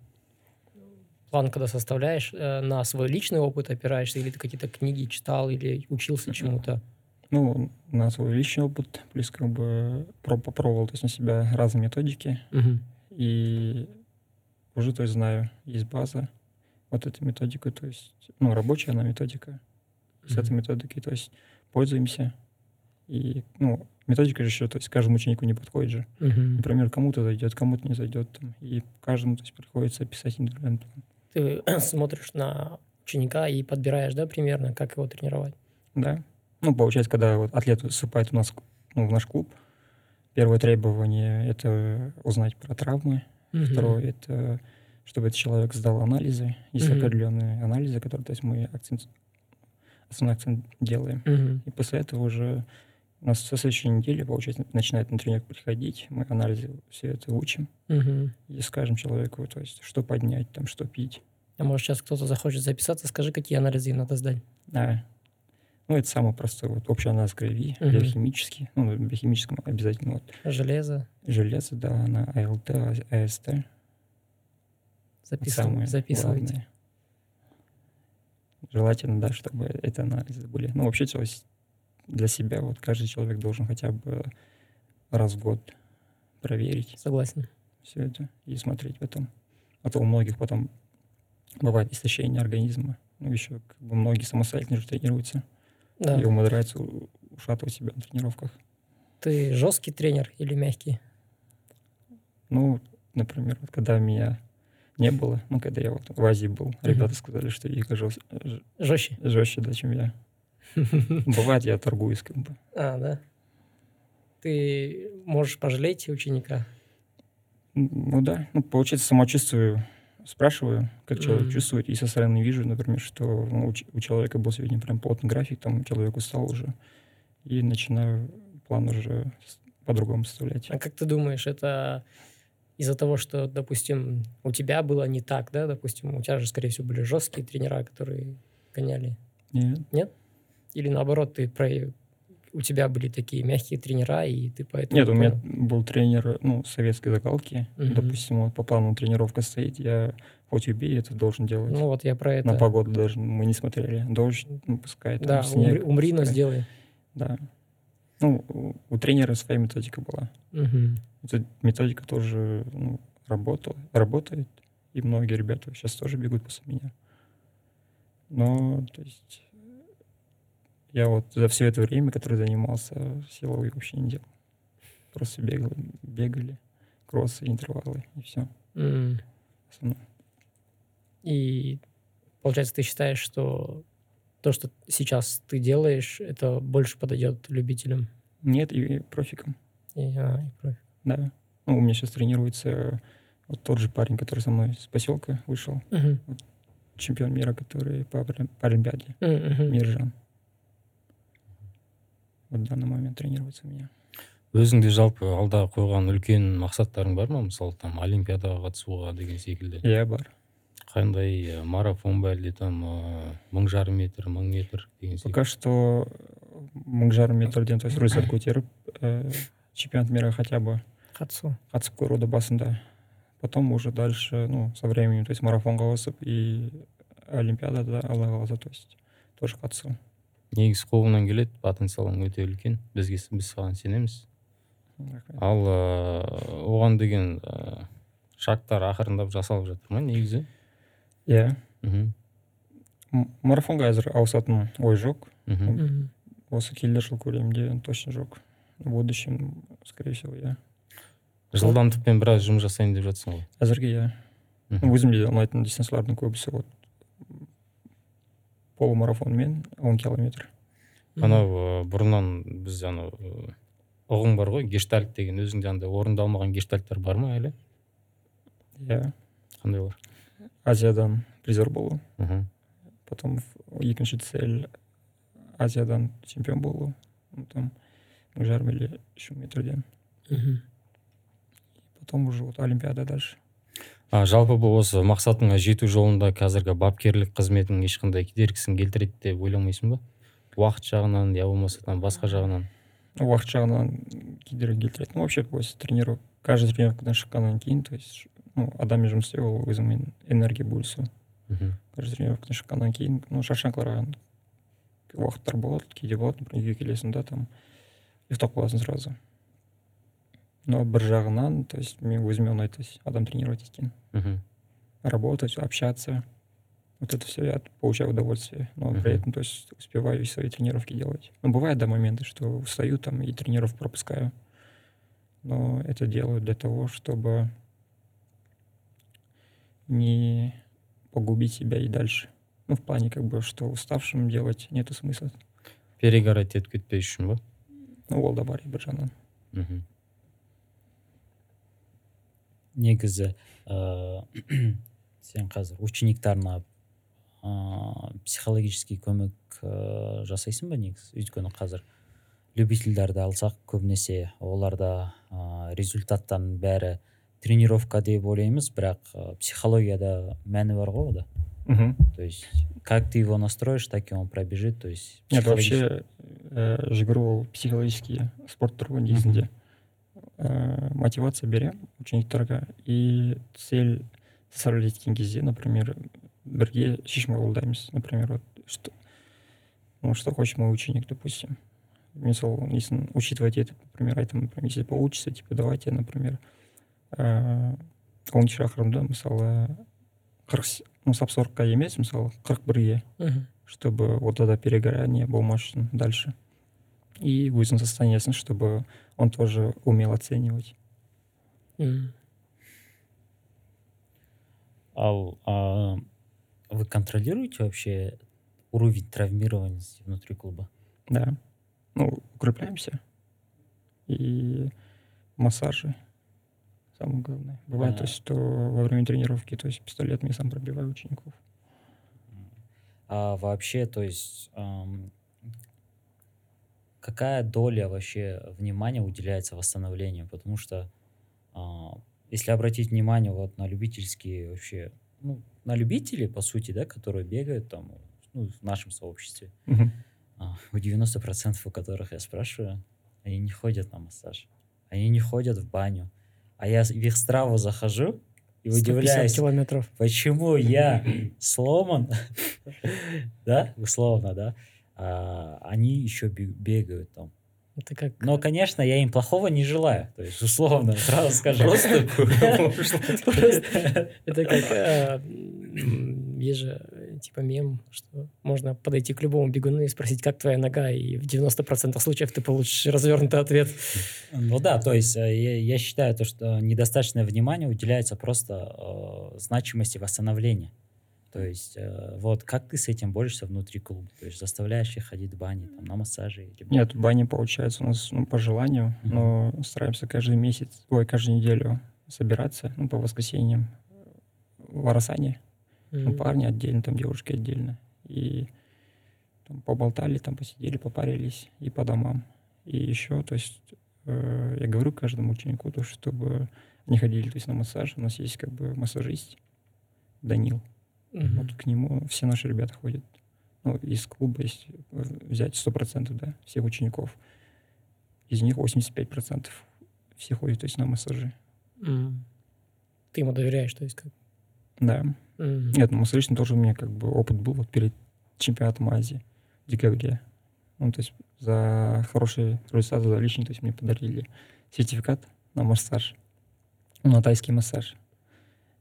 план, когда составляешь, э, на свой личный опыт опираешься, или ты какие-то книги читал, или учился чему-то? Ну, на свой личный опыт, плюс как бы про- попробовал то есть, на себя разные методики. И уже, то есть, знаю, есть база. Вот эта методика, то есть, ну, рабочая она методика. С этой методикой, то есть, пользуемся. И, ну, методика же еще, то есть, каждому ученику не подходит же. Мгм. Например, кому-то зайдет, кому-то не зайдет. Там, и каждому, то есть, приходится писать индивидуальный план. Ты смотришь на ученика и подбираешь, да, примерно, как его тренировать? Да. Ну, получается, когда вот атлет выступает у нас ну, в наш клуб, первое требование – это узнать про травмы. Мгм. Второе – это чтобы этот человек сдал анализы. Есть Мгм. определенные анализы, которые то есть, мы акцент, основной акцент делаем. Мгм. И после этого уже у нас со следующей недели, получается, начинает на тренировку приходить, мы анализы все это учим Мгм. и скажем человеку, то есть, что поднять, там, что пить. А может, сейчас кто-то захочет записаться, скажи, какие анализы им надо сдать. А, ну, это самый простой, вот общий анализ крови, Мгм. биохимический, ну, биохимическом обязательно вот Железо. железо, да, на АЛТ, АСТ. Самое записывайте. главное. Желательно, да, чтобы это анализы были. Ну, вообще, то есть для себя вот каждый человек должен хотя бы раз в год проверить Согласен. все это и смотреть потом. А то у многих потом бывает истощение организма. Ну, еще как бы многие самостоятельно же тренируются Да. и умудряются ушатывать себя на тренировках. Ты жесткий тренер или мягкий? Ну, например, вот когда меня не было, ну, когда я вот в Азии был, ребята сказали, что Вика жест- Жестче? жестче, да, чем я. Бывает, я торгуюсь как бы. А, да. Ты можешь пожалеть ученика? Ну да, ну, получается, самочувствую, спрашиваю, как человек Мгм. чувствует, и со стороны вижу, например, что ну, у, у человека был сегодня прям плотный график, там человек устал уже, и начинаю план уже по-другому составлять. А как ты думаешь, это из-за того, что, допустим, у тебя было не так, да? Допустим, у тебя же, скорее всего, были жесткие тренера, которые гоняли. Нет, Или наоборот, ты про... у тебя были такие мягкие тренера, и ты поэтому... Нет, у меня был тренер, ну, советской закалки. Мгм. Допустим, вот по плану тренировка стоит, я хоть убей, это должен делать. Ну вот я про это. На погоду даже мы не смотрели. Дождь, ну, пускай там Да, снег. умри, умри, но пускай. сделай. Да. Ну, у, тренера своя методика была. Мгм. Эта методика тоже ну, работала, работает, и многие ребята сейчас тоже бегут после меня. Но, то есть, я вот за все это время, которое занимался, силовой вообще не делал. Просто бегал, бегали, кроссы, интервалы, и все. М. И получается, ты считаешь, что то, что сейчас ты делаешь, это больше подойдет любителям? Нет, и профиком, И, а, и профи. да. Ну, у меня сейчас тренируется вот тот же парень, который со мной с поселка вышел, Мгм. чемпион мира, который по Паралим- Паралимпиаде, М, мгм. Миржан. Вот в данный момент тренируется у меня. өзіңде жалпы алда қойған үлкен мақсаттарың бар ма мысалы там олимпиадаға қатысуға деген секілді Я бар. қандай э, марафон ба әлде там э, мың жарым метр мың метр деген секілді Пока что мың жарым метрден то есть рұқсат көтеріп ә, чемпионат мира хотя бы Қатысу. қатысып көруді басында. Потом уже дальше ну со временем то есть марафонға ауысып и олимпиадада алла қаласа то есть тоже қатысу. Негізі қолыңнан келеді потенциалың өте үлкен. Бізге біз саған сенеміз. Ал э, оған деген э, шарттар ақырындап жасалып жатыр ма негізі? Иә. Мхм. Марафонға әзір ауысатын ой жоқ. Мхм. Осы келер жыл көлемінде точно жоқ. В будущем скорее всего иә. Жылдамдықпен біраз жұмыс жасайын деп жатсың ғой. Әзірге иә. Өзімде де ұнайтын дистанциялардың көбісі вот полумарафон мен он километр. Анау э, бұрыннан біз анау э, ұғым бар ғой гештальт деген. Өзіңде андай орындалмаған гештальттар бар ма әлі? Иә. Қандайлар. Азиядан призер болу. Мхм потом екінші цель азиядан чемпион болу. Там мың жарым или үш мың метрден. Мгм. потом уже вот олимпиада дальше. А жалпы бұл осы мақсатыңа жету жолында қазіргі бапкерлік қызметің ешқандай кедергісін келтіреді деп ойламайсың ба? Уақыт жағынан я болмаса там басқа жағынан? Уақыт жағынан кедергі келтіреді. Ну вообще осы тренировка каждый тренировкадан шыққаннан кейін то есть ну адаммен жұмыс істеу ол өзіңмен энергия бөлісу мхм каждый тренировкадан шыққаннан кейін ну шаршаңқы қараған уақыттар болады кейде болады например үйге келесің да там ұйықтап қаласың сразу но бір жағынан то есть мен өзіме ұнайды то есть адам тренировать еткен мхм работать общаться вот это все я получаю удовольствие но при Мгм. этом то есть успеваю и свои тренировки делать ну бывают да моменты что устаю там и тренировку пропускаю но это делаю для того чтобы не погубить себя и дальше. Ну в плане как бы что уставшим делать нету смысла. Перегорать етіп кетпес үшін ба ну ол да бар бір жағынан мхм негізі ыыы сен қазір учениктарыңа ыыы психологический көмек ыыы жасайсың ба негізі? Өйткені қазір любительдерді алсақ көбінесе оларда ыыы результаттың бәрі тренировка деп ойлаймыз бірақ психологияда мәні бар ғой ода то есть как ты его настроишь так и он пробежит то есть нет вообще ә, жүгіру ол психологический спорт түрі ғой негізінде ә, мотивация беремін учениктарға и цель составлять еткен кезде например бірге шешім қабылдаймыз например вот что ну что хочет мой ученик допустим. Мысалы несін учитывать етіп например айтамын например если получится типа давайте например ыыы он шақырымды мысалы қырық с- ну сап сорокқа емес мысалы қырық бірге Мгм. чтобы ортада перегорание болмас үшін дальше и өзінің состояниесін чтобы он тоже умел оценивать М. Ал а, вы контролируете вообще уровень травмированности внутри клуба? да ну укрепляемся и массажи самое главное бывает то есть что во время тренировки то есть пистолет я сам пробиваю учеников А вообще, то есть, ам, какая доля вообще внимания уделяется восстановлению? Потому что, а, если обратить внимание вот на любительские вообще, ну, на любителей, по сути, да, которые бегают там, ну, в нашем сообществе, Мгм. а, у 90% у которых я спрашиваю, они не ходят на массаж, они не ходят в баню. А я в их страву захожу и 150 удивляюсь, километров. почему я сломан, да, условно, да, а они еще бе- бегают там. Это как... Но, конечно, я им плохого не желаю, то есть, условно, сразу скажу. Просто Это как... м, Есть же типа мем, что можно подойти к любому бегуну и спросить, как твоя нога, и в 90% случаев ты получишь развернутый ответ. Ну да, то есть э, я, я считаю, то, что недостаточное внимание уделяется просто э, значимости восстановления. То есть э, вот как ты с этим борешься внутри клуба? То есть заставляешь их ходить в бане, там, на массажи? или- Нет, бани получается у нас ну, по желанию, Мгм. но стараемся каждый месяц, ой, каждую неделю собираться, ну, по воскресеньям в Арасане. Ну, М. парни отдельно, там девушки отдельно. И там поболтали, там посидели, попарились и по домам. И еще, то есть, э, я говорю каждому ученику, то, чтобы они ходили то есть, на массаж. У нас есть как бы массажист Данил. Мгм. Вот к нему все наши ребята ходят. Ну, из клуба, если взять 100%, да, всех учеников. Из них 85% все ходят, то есть, на массажи. М. Ты ему доверяешь, то есть как... Да. М. Нет, ну, массажистом тоже у меня как бы опыт был вот перед чемпионатом Азии в декабре. Ну, то есть за хорошие результаты, за личный, то есть мне подарили сертификат на массаж, ну, на тайский массаж.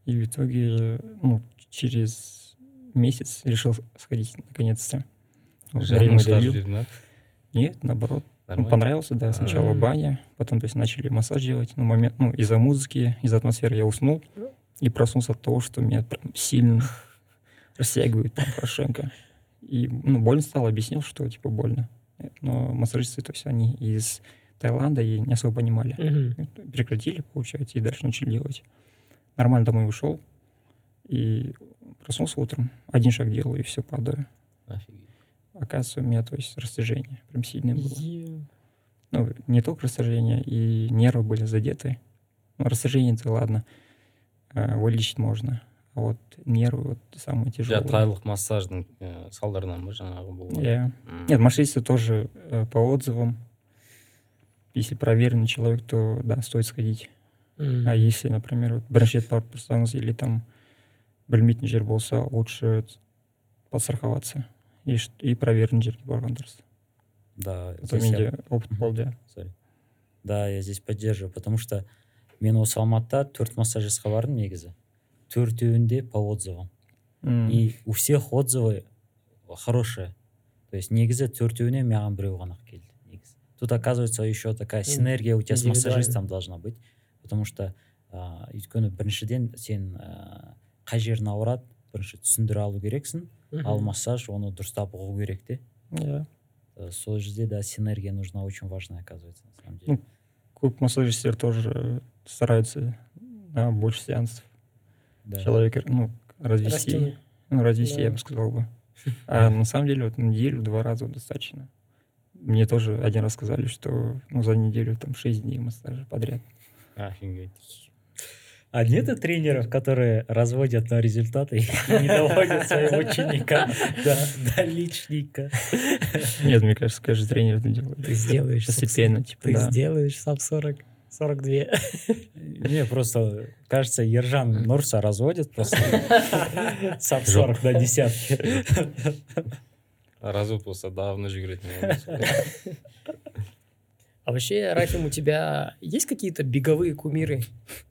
И в итоге, ну, через месяц решил сходить наконец-то. Время массаж да? Нет, наоборот. Ну, Нормально? понравился, да. Сначала А. баня, потом, то есть, начали массаж делать. Ну, момент, ну, из-за музыки, из-за атмосферы я уснул и проснулся от того, что меня прям сильно растягивают там хорошенько. И, ну, больно стало, объяснил, что, типа, больно. Но массажисты, то есть, они из Таиланда и не особо понимали. Мгм. Прекратили, получается, и дальше начали делать. Нормально домой ушел и проснулся утром. Один шаг делаю, и все, падаю. Офигеть. Оказывается, у меня, то есть, растяжение прям сильное было. Е- ну, не только растяжение, и нервы были задеты. Ну, растяжение это ладно, вылечить можно. А вот нервы вот самые тяжелые. тайлық массаждың ә, салдарынан ба жаңағы болған Я- М. Нет, массажисты тоже э, по отзывам. Если проверенный человек, то да, стоит сходить. А если, например, вот бірінші рет барып тұрсаңыз или там білмейтін жер болса, лучше подстраховаться. И, и проверенный жерге барған дұрыс. Да, Это менде опыт болды. Sorry. Да, я здесь поддерживаю, потому что мен осы алматыда төрт массажистқа бардым негізі. Төртеуінде по отзывам. И у всех отзывы хорошие. То есть негізі төртеуіне маған біреу ғана келді негізі. Тут оказывается еще такая синергия у тебя с массажистом должна быть потому что ә, өйткені біріншіден сен ә, қай жерің ауырады бірінші түсіндіре алу керексің ал массаж оны дұрыстап ұғу керек те. Я. Э, сол жерде да синергия нужна очень важная оказывается на самом деле. Клуб массажистов тоже э, стараются на больше сеансов. да. человека, ну, развести. Растянуть. Ну, развести, я Да. бы сказал бы. А на самом деле, вот на неделю, два раза достаточно. Мне тоже один раз сказали, что ну, за неделю там шесть дней массажа подряд. Офигеть. А нет тренеров, которые разводят на результаты и не доводят своего ученика до, до личника? Нет, мне кажется, каждый тренер это делает. Ты сделаешь, Постепенно, типа, Ты да. сделаешь сам 40, 42. Не, просто, кажется, Ержан Нурса разводит просто сам 40 на десятки. развод болса давно жүгіретін болған А вообще, Рафим, у тебя есть какие-то беговые кумиры,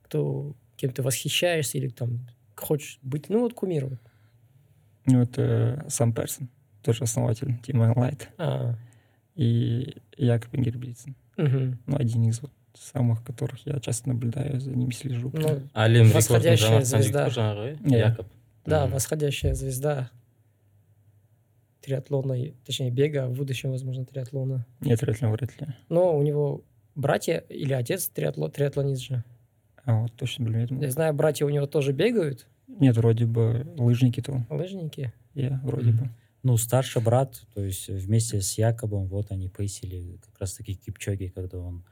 кто, кем ты восхищаешься или там хочешь быть? Ну вот кумир. вот. Ну, это сам Персон, тоже основатель Team Light, А, и Якоб Ингербритсен. мгм. Ну, один из вот самых, которых я часто наблюдаю, за ними слежу. прям. Ну, рекордын Восходящая звезда. Иә. якоб да, Мгм. восходящая звезда триатлона, точнее бега, в будущем, возможно, триатлона. Нет, ли, вряд ли. Но у него братья или отец триатло, триатлонист же. А вот точно блин. Я знаю, братья у него тоже бегают, Нет, вроде бы лыжники-то. лыжники. Я вроде Мгм. бы. Ну, старший брат, то есть вместе с Якобом, вот они пейсили как раз-таки Кипчоги, когда он...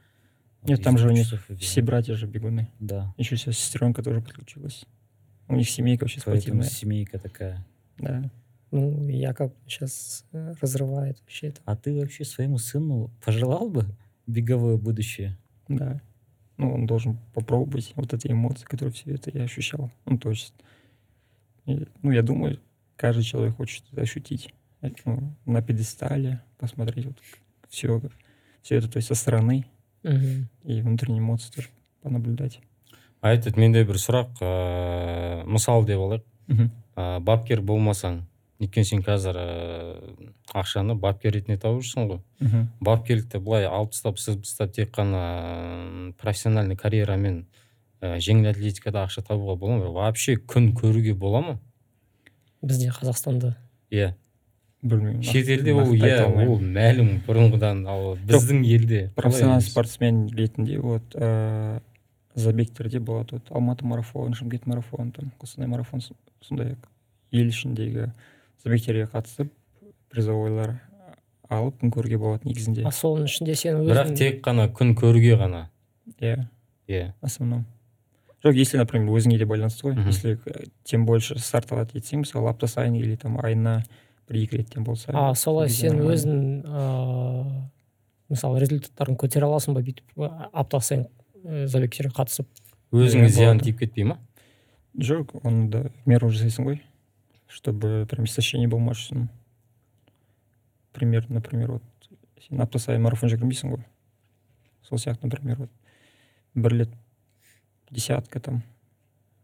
Нет, там же у них все братья же бегуны. Да, Еще сейчас сестренка тоже подключилась. У них семейка вообще поэтому спортивная. семейка такая. Да. Ну, Якоб сейчас э, разрывает вообще это. А ты вообще своему сыну пожелал бы беговое будущее? Да. Ну, он должен попробовать вот эти эмоции, которые все это я ощущал. Ну, то есть, и, ну, я думаю, каждый человек хочет это ощутить. Э, ну, на пьедестале, посмотреть вот все, все это, то есть со стороны, Мгм. и внутренние эмоции тоже понаблюдать. а этот менде бір сұрақ ыыы мысал деп алайық ә, бапкер болмасаң өйткені сен қазір ыыы ақшаны бапкер ретінде тауып жүрсің ғой. Мгм. бапкерлікті былай алып тастап сызып тастап тек қана профессиональный карьерамен ә, жеңіл атлетикада ақша табуға бола ма? Вообще күн көруге бола ма? Бізде Қазақстанда. иә. Білмеймін. Шетелде ол иә ол мәлім бұрынғыдан ал біздің елде профессиональный спортсмен ретінде вот ә, забегтерде болады. Вот алматы марафон шымкент марафон там қостанай марафон сондай ақ ел ішіндегі забегтерге қатысып призовойлар алып күн көруге болады негізінде. А соның ішінде сен бірақ өзің тек қана күн көруге ғана. Иә. Иә. В основном жоқ если например өзіңе де байланысты ғой. Если э, тем больше стартовать етсең мысалы апта сайын или там айына бір екі реттен болса а солай сен өзің ыыы мысалы результаттарын көтере аласың ба бүйтіп а, апта сайын забегтерге қатысып? Өзіңе Иә, зиян тиіп кетпей ма? Жоқ оны да меру жасайсың ғой. чтобы прям истощение болмас үшін пример например вот сен апта сайын марафон жүгірмейсің ғой сол сияқты например вот бір рет десятка там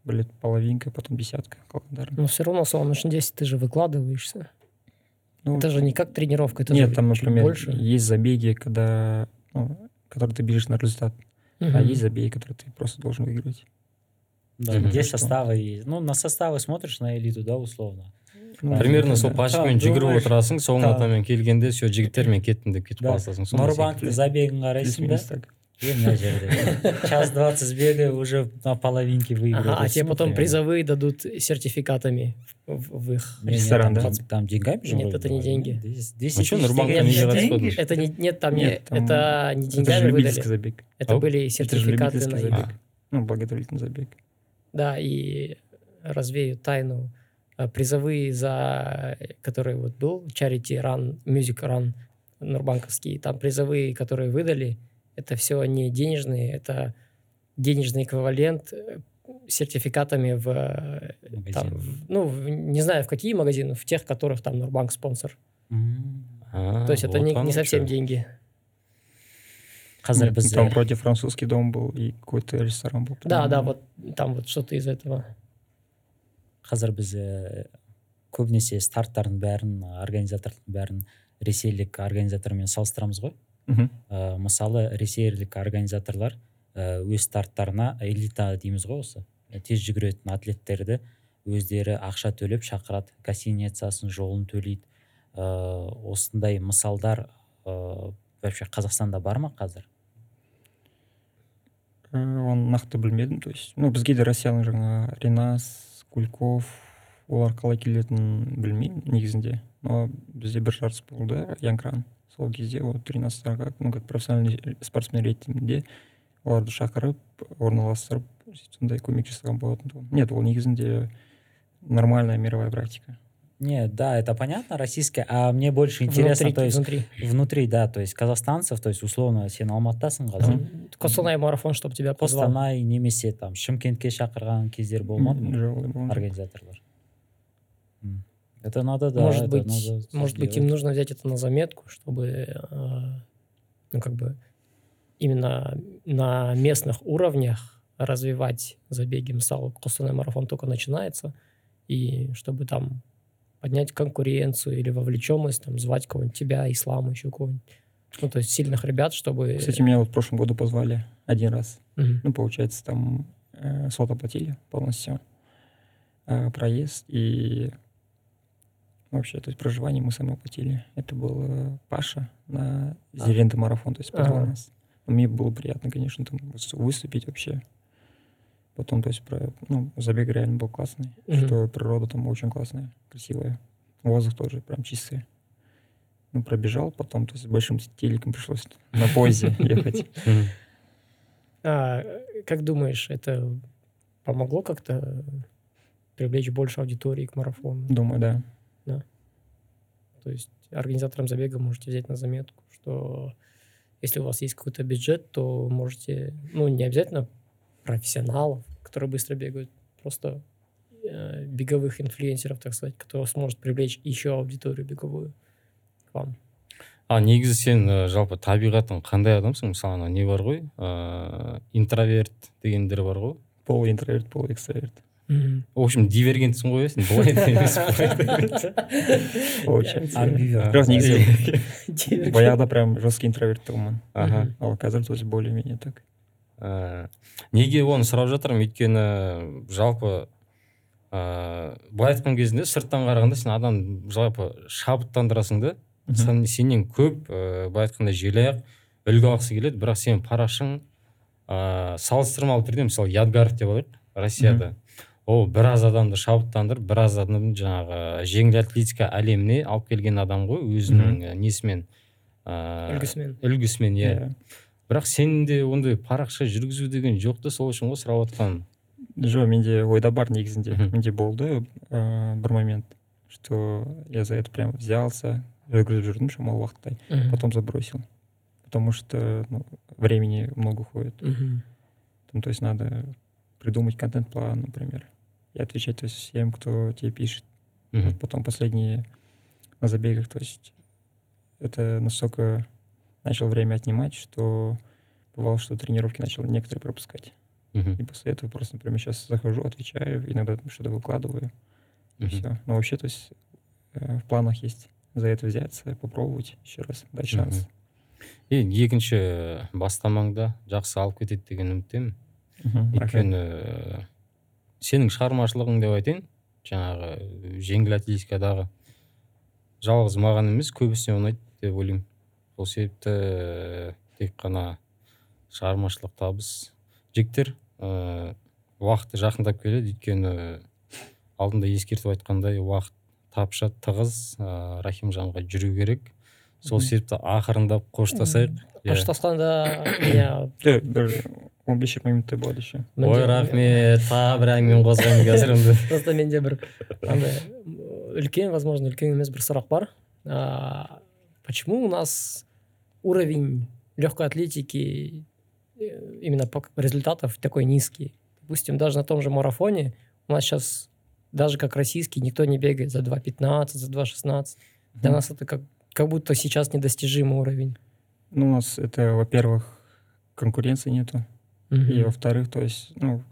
бір рет половинка потом десятка қалғандарын но все равно соның ішінде ты же выкладываешься ну, это же не как тренировка это нет же там чуть например больше есть забеги когда ну, которые ты бежишь на результат а Мгм. есть забеги которые ты просто должен выиграть Да, Мгм. где Что? составы есть. Ну, на составы смотришь на элиту, да, условно. Ну, Да. примерно сол да. пачкамен Да, жүгіріп думаешь, отырасың соңғы да. атамен келгенде все жігіттермен кеттім деп кетіп Да. қаласың сондай Нұрбанктың забегін қарайсың да плюс-минус так и мына жерде час двадцать бегай уже на половинке выигрываешь Ага, а тебе Ну, потом примерно. призовые дадут сертификатами в, в их Не, не, Ресторан, там, да? там- там деньгами же Нет, вроде это не было, деньги. нет? Десять- десять Ну чё, тысяч Нурбанкқа тенге. неге Деньги? қатыспадың? это не нет там не Нет, там- это не это же деньгами любительский выдали забег это Ау. были это же сертификаты любительский на забег их ну благотворительный забег Да, и развею тайну. А, Призовые за, который вот был, Charity Run, Music Run Нурбанковский, там призовые, которые выдали, это все не денежные, это денежный эквивалент э, сертификатами в, э, там, в- ну, в- не знаю, в какие магазины, в тех, которых там Нурбанк спонсор. М. А, То есть это вот не, не совсем чё. деньги. Қазір Нет, бізде там вроде французский дом был и какой-то ресторан был Да, да, вот там вот что-то из этого. қазір біз э, көбінесе старттардың бәрін организаторлардың бәрін ресейлік организатормен салыстырамыз ғой. Мгм. ә, мысалы ресейлік организаторлар ә, өз старттарына элита дейміз ғой осы. Тез жүгіретін атлеттерді өздері ақша төлеп шақырады гостиницасын жолын төлейді. Ә, осындай мысалдар ә, вообще қазақстанда бар ма қазір? Э, оны нақты білмедім то есть ну бізге де россияның жаңа ренас кульков олар қалай келетінін білмеймін негізінде. Но бізде бір жарыс болды янкран сол кезде вот ренастарға ну как профессиональный спортсмен ретінде оларды шақырып орналастырып сондай көмек жасаған болатын нет ол негізінде нормальная мировая практика. Не да это понятно российская а мне больше интересно внутри, то есть внутри. внутри да то есть казахстанцев то есть условно сен алматыдасың қазір Мгм. Костанай марафон, чтобы тебя позвал. қостанай немесе там шымкентке шақырған кездер болмады ма организаторлар это надо да может быть, надо может быть, им нужно взять это на заметку, чтобы, э, ну, как бы, именно на местных уровнях развивать забеги. Мысалы, Костанай марафон только начинается, и чтобы там поднять конкуренцию или вовлеченность, там, звать кого-нибудь, тебя, Ислама, еще кого-нибудь. Ну, то есть сильных ребят, чтобы... Кстати, меня вот в прошлом году позвали один раз. Мгм. Ну, получается, там э, слот оплатили полностью. э, проезд и вообще, то есть проживание мы сами оплатили. Это был э, Паша на Зеренда марафон, то есть позвал Ага. нас. Но мне было приятно, конечно, там выс- выступить вообще. Потом, то есть, про, ну, забег реально был классный, Мгм. что природа там очень классная, красивая. Воздух тоже прям чистый. Ну, пробежал, потом, то есть, с большим телеком пришлось на поезде ехать. А, как думаешь, это помогло как-то привлечь больше аудитории к марафону? Думаю, да. То есть организаторам забега можете взять на заметку, что если у вас есть какой-то бюджет, то можете, ну, не обязательно профессионалов, которые быстро бегают, просто э, беговых инфлюенсеров, так сказать, кто сможет привлечь еще аудиторию беговую к вам. а негізі сен ә, жалпы табиғатың қандай адамсың мысалы ана не бар ғой ыыы интроверт дегендер бар ғой Полуинтроверт, полуэкстраверт. Мгм. в общем дивергентсің ғой сен былай да емес былай да емес. Получается. Амбиверт. Бірақ негізі Дивергент. баяғыда прям жесткий интроверт тұғынмын аха ал қазір то есть более-менее так Ә, неге оны сұрап жатырмын? Өйткені жалпы ыыы былай айтқан кезінде сырттан қарағанда сен адам жалпы шабыттандырасың да? Сенен көп ыыы былай айтқанда желаяқ үлгі алғысы келеді. Бірақ сенің парақшаң ыыы салыстырмалы түрде мысалы ядгаров деп алайық россияда. Ол біраз адамды шабыттандырып біраз адамды жаңағы жеңіл атлетика әлеміне алып келген адам ғой өзінің несімен ыыы үлгісімен. үлгісімен иә. Иә. бірақ сенде ондай парақша жүргізу деген жоқ та сол үшін ғой сұрап жатқаным жоқ менде ойда бар негізінде Мгм. менде болды ә, бір момент что я за это прям взялся жүргізіп жүрдім шамалы уақыттай Мгм. потом забросил потому что ну, времени много уходит Мгм. Там, то есть надо придумать контент-план например и отвечать то есть всем кто тебе пишет мхм Вот потом последние на забегах, то есть это настолько начал время отнимать, что бывало, что тренировки начал некоторые пропускать. мхм И после этого просто, например, сейчас захожу, отвечаю, иногда что-то выкладываю, и мхм. все. Но вообще, то есть э, в планах есть за это взяться, попробовать еще раз, дать шанс. и екінші бастамаңда жақсы алып кетеді деген үміттемін өйткені сенің шығармашылығың деп айтайын жаңағы жеңіл атлетикадағы жалғыз маған емес көбісіне ұнайды деп ойлаймын сол себепті тек қана шығармашылық табыс жігіттер ыыы уақыты жақындап келеді. Өйткені алдында ескертіп айтқандай уақыт тапшы тығыз ыыы рахимжанға жүру керек. Сол себепті ақырындап қоштасайық. Иә. қоштасқанда я Э, даже он бес жиырма минуттай болады еще. Ой рахмет. Тағы бір әңгімені қозғаймын қазір енді. Просто менде бір андай үлкен возможно үлкен емес бір сұрақ бар. А, почему у нас уровень легкой атлетики э, именно по результатов такой низкий допустим даже на том же марафоне у нас сейчас даже как российский никто не бегает за 2.15 за 2.16 для Мгм. нас это как как будто сейчас недостижимый уровень Ну, у нас это, во-первых, конкуренции нету. И Мгм. во-вторых, то есть, ну,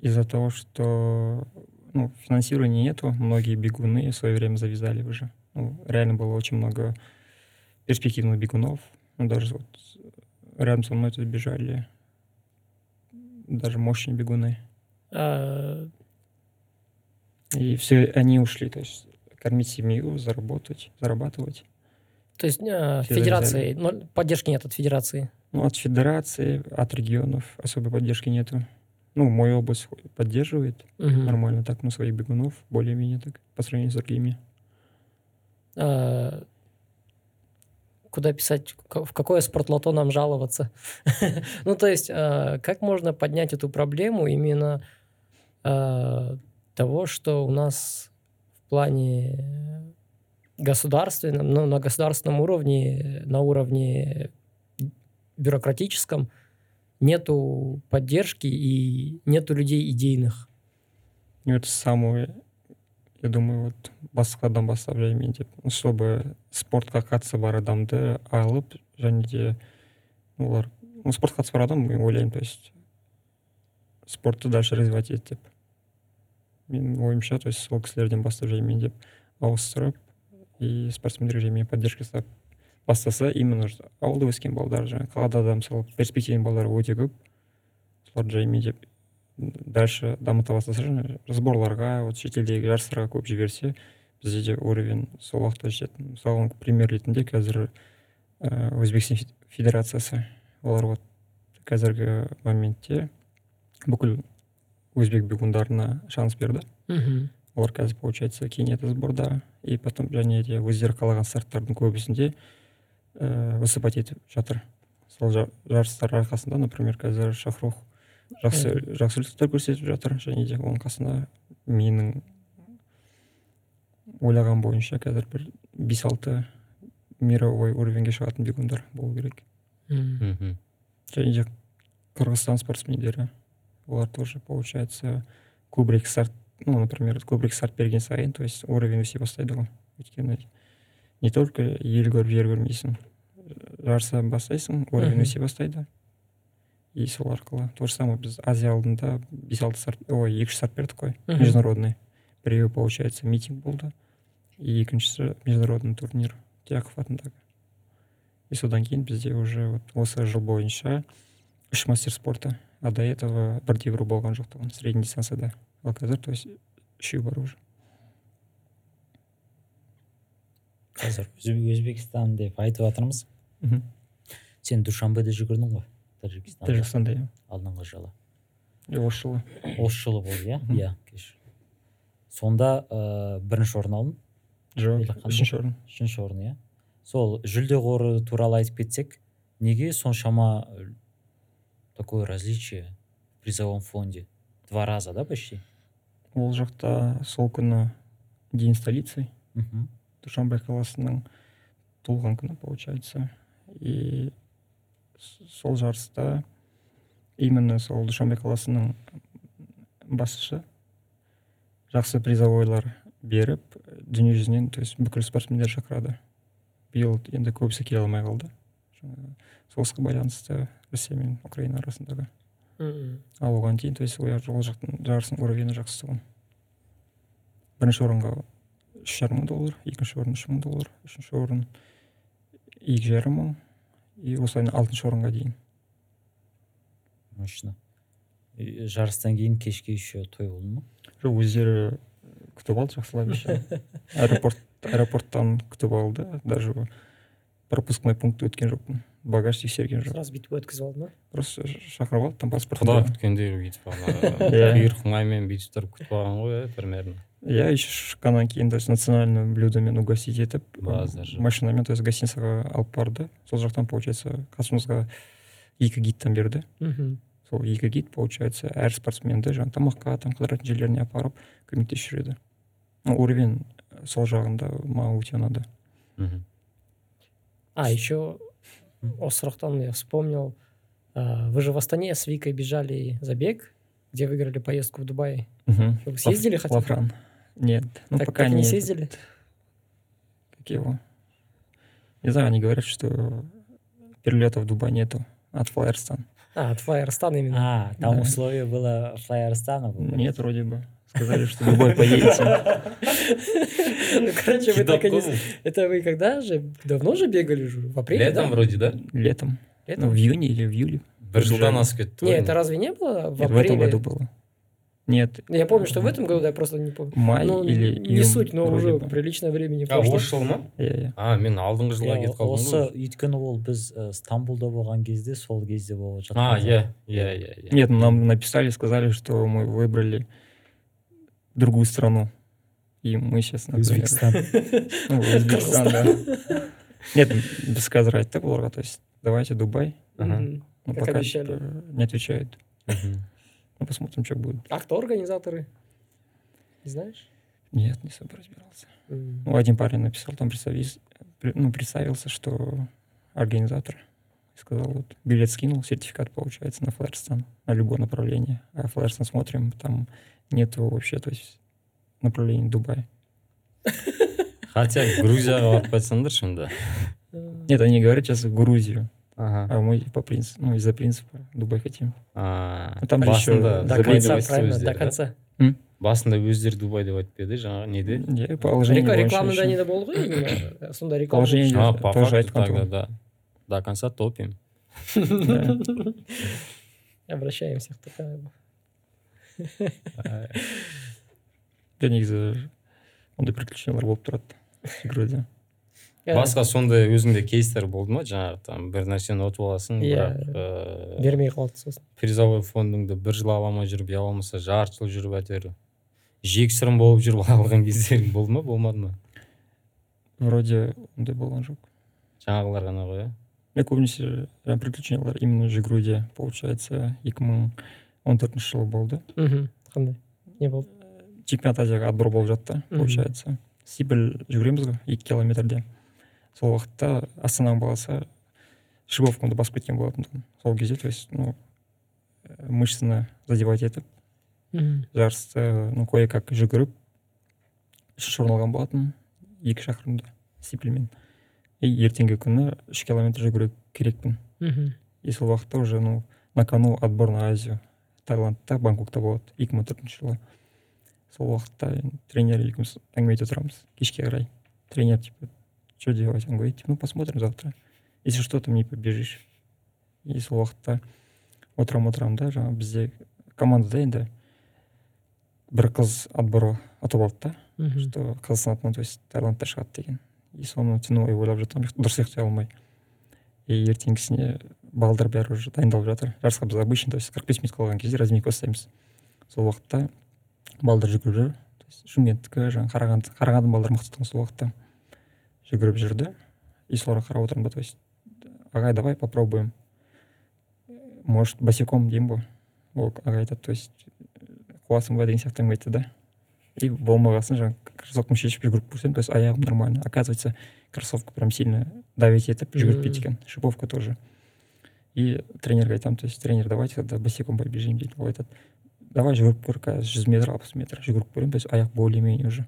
из-за того, что ну, финансирования нету, многие бегуны в свое время завязали уже. Ну, реально было очень много перспективных бегунов. Ну, даже вот рядом со мной тут бежали даже мощные бегуны. А, И все они ушли, то есть кормить семью, заработать, зарабатывать. то есть Все федерации ноль- поддержки нет от федерации Ну, от федерации, от регионов особой поддержки нету. Ну, мой область поддерживает Мгм. нормально так, ну, своих бегунов, более-менее так, по сравнению с другими. А, куда писать, в какое спортлото нам жаловаться. ну, то есть, а, как можно поднять эту проблему именно а, того, что у нас в плане государственном, ну, на государственном уровне, на уровне бюрократическом нету поддержки и нету людей идейных. Ну, это самое, я думаю, вот басқадан бастап жаймен деп. Чтобы спортқа қатысы бар адамды алып және де олар ну, спортқа қатысы бар адам мен ойлаймын то есть спортты дальше развивать ет деп. Менің ойымша то есть сол кісілерден бастап жаймен деп ауыстырып и спортсмендерге жаймен поддержка жасап бастаса именно ауылда өскен балдар жаңағы қалада да мысалы перспективный балдар өте көп. Соларды жаймен деп. Дальше дамыта бастаса жаңағы сборларға вот шетелдегі жарыстарға көп жіберсе бізде де уровень сол уақытта жететін мысалы пример ретінде қазір ә, өзбекстан фед- федерациясы олар вот қазіргі моментте бүкіл өзбек бегундарына шанс берді. Мгм. олар қазір получается кенияда сборда и потом және де өздері қалаған старттардың көбісінде ә, выступать етіп жатыр. Сол жа- жарыстар арқасында например қазір шахрух жақсы жақсы результаттар көрсетіп жатыр. Және де оның қасында менің ойлаған бойынша қазір бір бес алты мировой уровеньге шығатын бегундар болу керек. Мхм және де қырғызстан спортсмендері олар тоже получается көбірек старт ну например көбірек старт берген сайын то есть уровень өсе бастайды ғой. Өйткені не только ел көріп жер көрмейсің жарыса бастайсың уровень өсе бастайды. И сол арқылы то же самое біз азия алдында бес алты старт ой екі үш старт бердік қой международный. Біреуі получается митинг болды и екіншісі международный турнир. Тяхов атындағы и содан кейін бізде уже вот осы жыл бойынша үш мастер спорта. А до этого бірде бір болған жоқ тұғын средний дистанцияда ал қазір то есть үшеу бар уже қазір Өзбек- өзбекстан деп айтып жатырмыз мхм. сен душанбеде жүгірдің ғой. Тәжікстанда тәжікстанда иә. Алдыңғы жылы. Осы жылы. Осы жылы болды иә? Иә кешір сонда ә, бірінші орын алдың? Жоқ үшінші орын. Үшінші орын иә? Сол жүлде қоры туралы айтып кетсек неге соншама э, такое различие в призовом фонде? Два раза да почти? Ол жақта сол күні день столицы. Мхм душанбе қаласының туылған күні получается. И сол жарыста именно сол душанбе қаласының басшысы жақсы призовойлар беріп дүниежүзінен то есть бүкіл спортсмендер шақырады. Биыл енді көбісі келе алмай қалды. Соғысқа байланысты россия мен украина арасындағы. Ал оған дейін то есть ол жақтың жарыстың уровені жақсы тұғын. Бірінші орынға үш жарым мың доллар екінші орын үш мың доллар үшінші орын екі жарым мың. И осылай алтыншы орынға дейін. Мощно И жарыстан кейін кешке еще той болды ма? Жоқ өздері күтіп алды жақсылап еще аэропорт аэропорттан күтіп алды даже пропускной пункт өткен жоқпын. Багаж тексерген жоқ сразу бүйтіп өткізіп алды ма? Просто шақырып алды там паспорт құда күткендей бүйтіп ана Иә. құйрық бүйтіп тұрып күтіп алған ғой иә примерно. Иә еще шыққаннан кейін то есть национальный блюдомен угостить етіп Базар жоқ. машинамен то есть гостиницаға алып барды сол жақтан получается қасымызға екі гидтан берді Мгм. сол екі гид получается әр спортсменді жаңағы тамаққа там қыдыратын жерлеріне апарып көмектесіп жүреді ну, уровень сол жағында маған өте ұнады мхм А, еще о сұрақтан я вспомнил. Вы же в Астане с Викой бежали забег, где выиграли поездку в Дубай. Мгм. Вы съездили хотя бы? Нет ну так, пока так и не съездили? как его не знаю они говорят что перелета в Дубай нету от Флайерстан А, от Флайерстан именно. а там Да. условие было флайерстана нет вроде бы сказали что Дубай поедете Ну, короче, вы так и не... Это вы когда же? Давно же бегали? В апреле, летом вроде да летом Летом? ну в июне или в июле Не, ғой это разве не было в Нет, в этом апреле? году было нет Я помню, что в этом году, да, я просто не помню. май Ну, или не июнь суть, но вроде уже бы. приличное времени а прошло. осы жыл ма иә иә а мен алдыңғы жылға Иә, кетіп қалдым осы ғой өйткені ол біз ә, стамбулда болған кезде сол кезде болып жатқан а жоқ. иә иә иә иә Нет, нам написали, сказали, что мы выбрали другую страну. И мы сейчас, например... Өзбекстан Ну, Өзбекстан, да. Нет, без қазір айттық оларға, то есть давайте Дубай. Ага. Мгм. Ну, Как пока обещали. типа, не отвечают. Ну, посмотрим, что будет. А кто организаторы? Не знаешь? Нет, не особо разбирался. М. Ну, один парень написал, там представился, ну, представился, что организатор. Сказал, вот, билет скинул, сертификат получается на Флайерстан, на любое направление. А Флайерстан смотрим, там нету вообще, то есть направления Дубая. хотя грузияға барып қайтсаңдаршы онда Нет, они говорят сейчас в Грузию. Ага. а мы по принципу ну из-за принципа дубай хотим А, Ну, там же еще басында До Забей конца, забегать правильно, өздері, до да? конца. басында өздері дубай деп айтып еді жаңағы неде не положение Рекла- бойынша Рекламада еще. не болды ғой именно сонда реклама Положение а, идет, по тоже факту айтқан тогда тұғын. да до конца топим Да. обращаемся в такая жоқ негізі ондай приключениялар болып тұрады игроде басқа сондай өзіңде кейстер болды ма? Жаңағы там бір нәрсені ұтып аласың Иә. бірақ ыыы бермей қалды сосын. призовой фондыңды бір жыл ала алмай жүріп я болмаса жарты жыл жүріп әйтеуір. Жексұрын болып жүріп алған кездерің болды ма болмады ма? Вроде ондай болған жоқ. Жаңағылар ғана ғой иә? Мен көбінесе жаңағы приключениялар именно жүгіруде получается екі мың он төртінші жылы болды. Мхм. Қандай? Не болды? Чемпионат азияға отбор болып жатты получается. Сибль жүгіреміз ғой екі километрде. Сол уақытта астананың баласы шибовкамды басып кеткен болатын тұғын сол кезде то есть ну э, мышцаны задевать етіп мхм жарысты ну кое как жүгіріп үшінші орын алған болатын екі шақырымда сибльмен и ертеңгі күні үш километр жүгіру керекпін. Мхм и сол уақытта уже ну на кону отбор на азию. Таиландта бангкокта болады екі мың төртінші жылы. Сол уақытта тренер екеуміз әңгіме ете тұрамыз кешке қарай. Тренер типа что делать? Он говорит ну посмотрим завтра если что ты мне побежишь и сол уақытта отырамын отырамын да жаңағы бізде командада енді бір қыз отбор ұтып алды да что қазақстан атынан то есть таиландта шығады деген и соны түні бойы ойлап жатамын дұрыс ұйықтай алмай и ертеңгісіне балдар бәрі уже дайындалып жатыр жарысқа біз обычно то есть қырық бес минут қалған кезде разминка ұстаймыз сол уақытта балдар жүгіріп жүр то есть шымкенттікі жаңағы қарағанды қарағандының балдары мықты тұғын сол уақытта жүгіріп жүрді и соларға қарап отырмын да то есть ағай давай попробуем может босиком деймін ғой ол ағай айтады то есть қуасың ба деген сияқты әңгіме айтты да и болмаған соң жаңағы кроссовкамды шешіп жүгіріп көрсем то есть аяғым нормально оказывается кроссовка прям сильно давить етіп жүгіртпейді екен шиповка тоже и тренерге айтамын то есть тренер давайте тогда босиком побежим дейді ол айтады давай жүгіріп көр қазір жүз метр алпыс метр жүгіріп көремін то есть аяқ более менее уже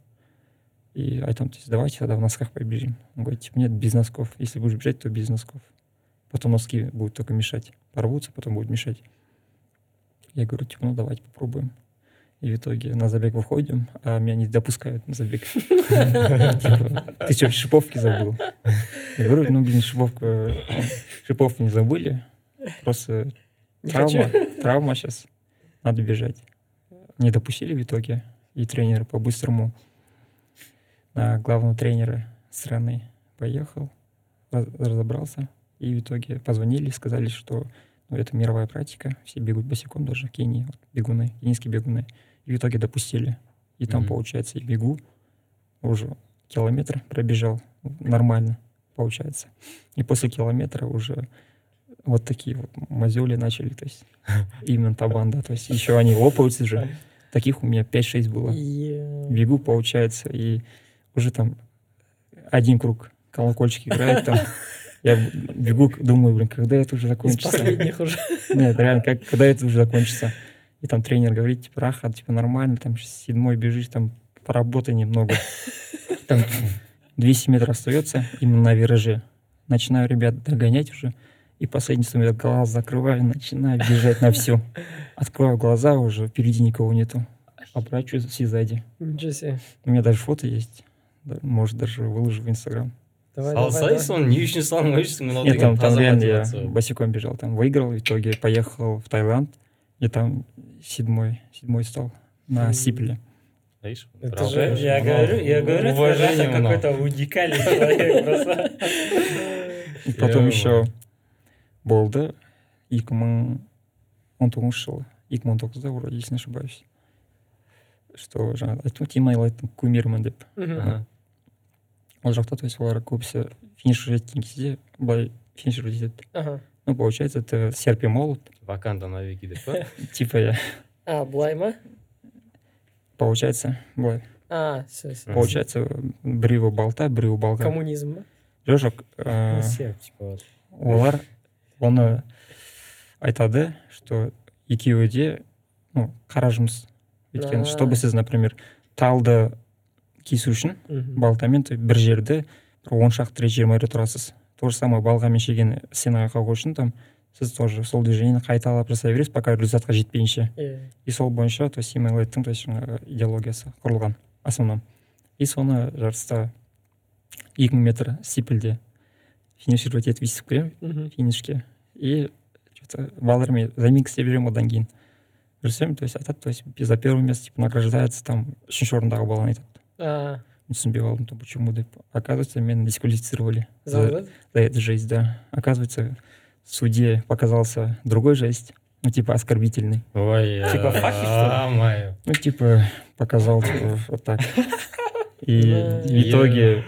и айтамын то есть давайте тогда в носках побежим он говорит типа нет без носков если будешь бежать то без носков потом носки будут только мешать порвутся потом будут мешать я говорю типа ну давайте попробуем и в итоге на забег выходим, а меня не допускают на забег. Типа, ты что, шиповки забыл? Я говорю, ну, блин, шиповку, шиповку не забыли. Просто травма, травма сейчас. Надо бежать. Не допустили в итоге. И тренер по-быстрому на главного тренера страны поехал, раз- разобрался. И в итоге позвонили, сказали, что ну, это мировая практика. Все бегут босиком, даже в Кении, вот, бегуны, кенийские бегуны. И в итоге допустили. И там, Мгм. получается, и бегу уже километр пробежал нормально, получается. И после километра уже вот такие вот мозоли начали, то есть именно та банда, то есть еще они лопаются же. Таких у меня 5-6 было. Е- Бегу, получается, и уже там один круг колокольчик играет там. Я бегу, думаю, блин, когда это уже Из закончится? последних уже. Нет, реально, как, когда это уже закончится? И там тренер говорит, типа, Раха, типа, нормально, там седьмой бежишь, там поработай немного. Там 200 метров остается именно на вираже. Начинаю ребят догонять уже. И последний 100 метров глаз закрываю, начинаю бежать на всю. Открываю глаза, уже впереди никого нету. Оборачиваюсь и сзади. Ничего себе. У меня даже фото есть Да, Может, даже выложу в Инстаграм. Давай, давай, салсай давай. соны не үшін салмайсың мынау Нет, деген там, там таза реально я мотивация. босиком бежал, там выиграл, в итоге поехал в Таиланд, и там седьмой, седьмой стал на Мгм. Сипле. Видишь, Это браво. же- Я Мынау говорю, я говорю, уважение Раха мынау. какой-то уникальный человек просто. И потом Я еще болды екі мың он тоғызыншы жылы екі мың он тоғызда вроде если не ошибаюсь что жаңағы айттым ғой тимайлайттың кумирімін деп Мгм. Ага. ол жақта то есть олар көбісі финишқа жеткен кезде былай финишер етеді Ага. ну получается это серп и молот ваканда навеки деп па типа я А, былай ма? получается былай А, все, все. получается біреуі балта біреуі балға Коммунизм ба? жоқ жоқ олар оны айтады что екеуі де ну қара жұмыс өйткені чтобы сіз например талды кесу үшін балтамен бір жерді бір он шақты рет жиырма рет ұрасыз то же самое балғамен шеген стенаға қағу үшін там сіз тоже сол движениені қайталап жасай бересіз пока результатқа жетпейінше. И сол бойынша то есть имейлайттың то есть жаңағы идеологиясы құрылған основном. И соны жарыста екі мың метр стипельде финишировать етіп өйстіп кіремін мгм. финишке. И что-то баллармен заминка істеп жүремін одан кейін. жүрсем то есть айтады то есть за первое место типа награждается там үшінші орындағы баланы айтады А, мен түсінбей қалдым то почему деп оказывается меня дисквалифицировали за за, вот это? за эту жесть да оказывается судье показался другой жесть ну типа оскорбительный ой Типа факт, что ли? мое ну типа показал типа, вот так и Да. в итоге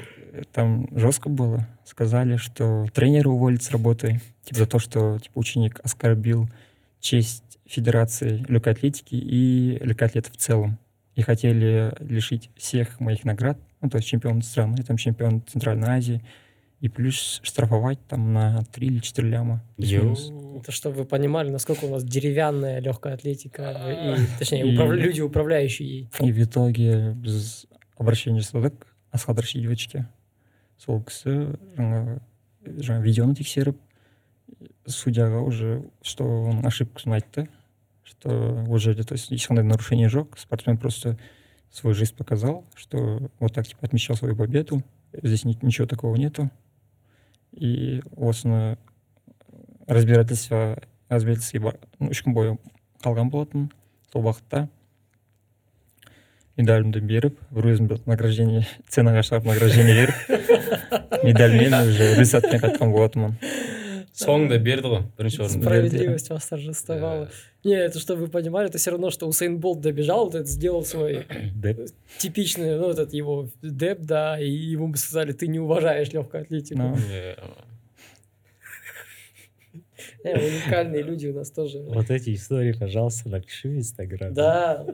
там жестко было сказали что тренера уволят с работы типа за то что типа ученик оскорбил честь федерации легкой атлетики и легкоатлетов в целом и хотели лишить всех моих наград ну то есть чемпион страны там чемпион Центральной Азии и плюс штрафовать там на 3 или 4 ляма плюс-минус. Это чтобы вы понимали, насколько у нас деревянная легкая атлетика, и, точнее, И- управля- люди, управляющие ей. и в итоге біз обращение жасадық асхат рашидовичке сол кісі жаңағы жаңағы видеоны тексеріп судьяға уже что оның ошибкасын айтты что ол жерде то есть ешқандай нарушение жоқ спортсмен просто свой жест показал что вот так типа отмечал свою победу здесь ни- ничего такого нету и осыны разбирательство разбирательство бар- ну, үш күн бойы қалған болатын сол уақытта медалімді беріп бір өзімді награждение ценаға шығарып награждение беріп медальмен уже рюкзакпен қайтқан болатынмын соңында берді ғой бірінші орынды Справедливость восторжествовала. Не, это чтобы вы понимали, это все равно, что Усейн Болт добежал, вот это сделал свой Деп. типичный, ну, этот его деп, да, и ему бы сказали, ты не уважаешь легкую атлетику. Ну. Е, Э, уникальные люди у нас тоже. Вот эти истории, пожалуйста, напиши в Инстаграме. Да,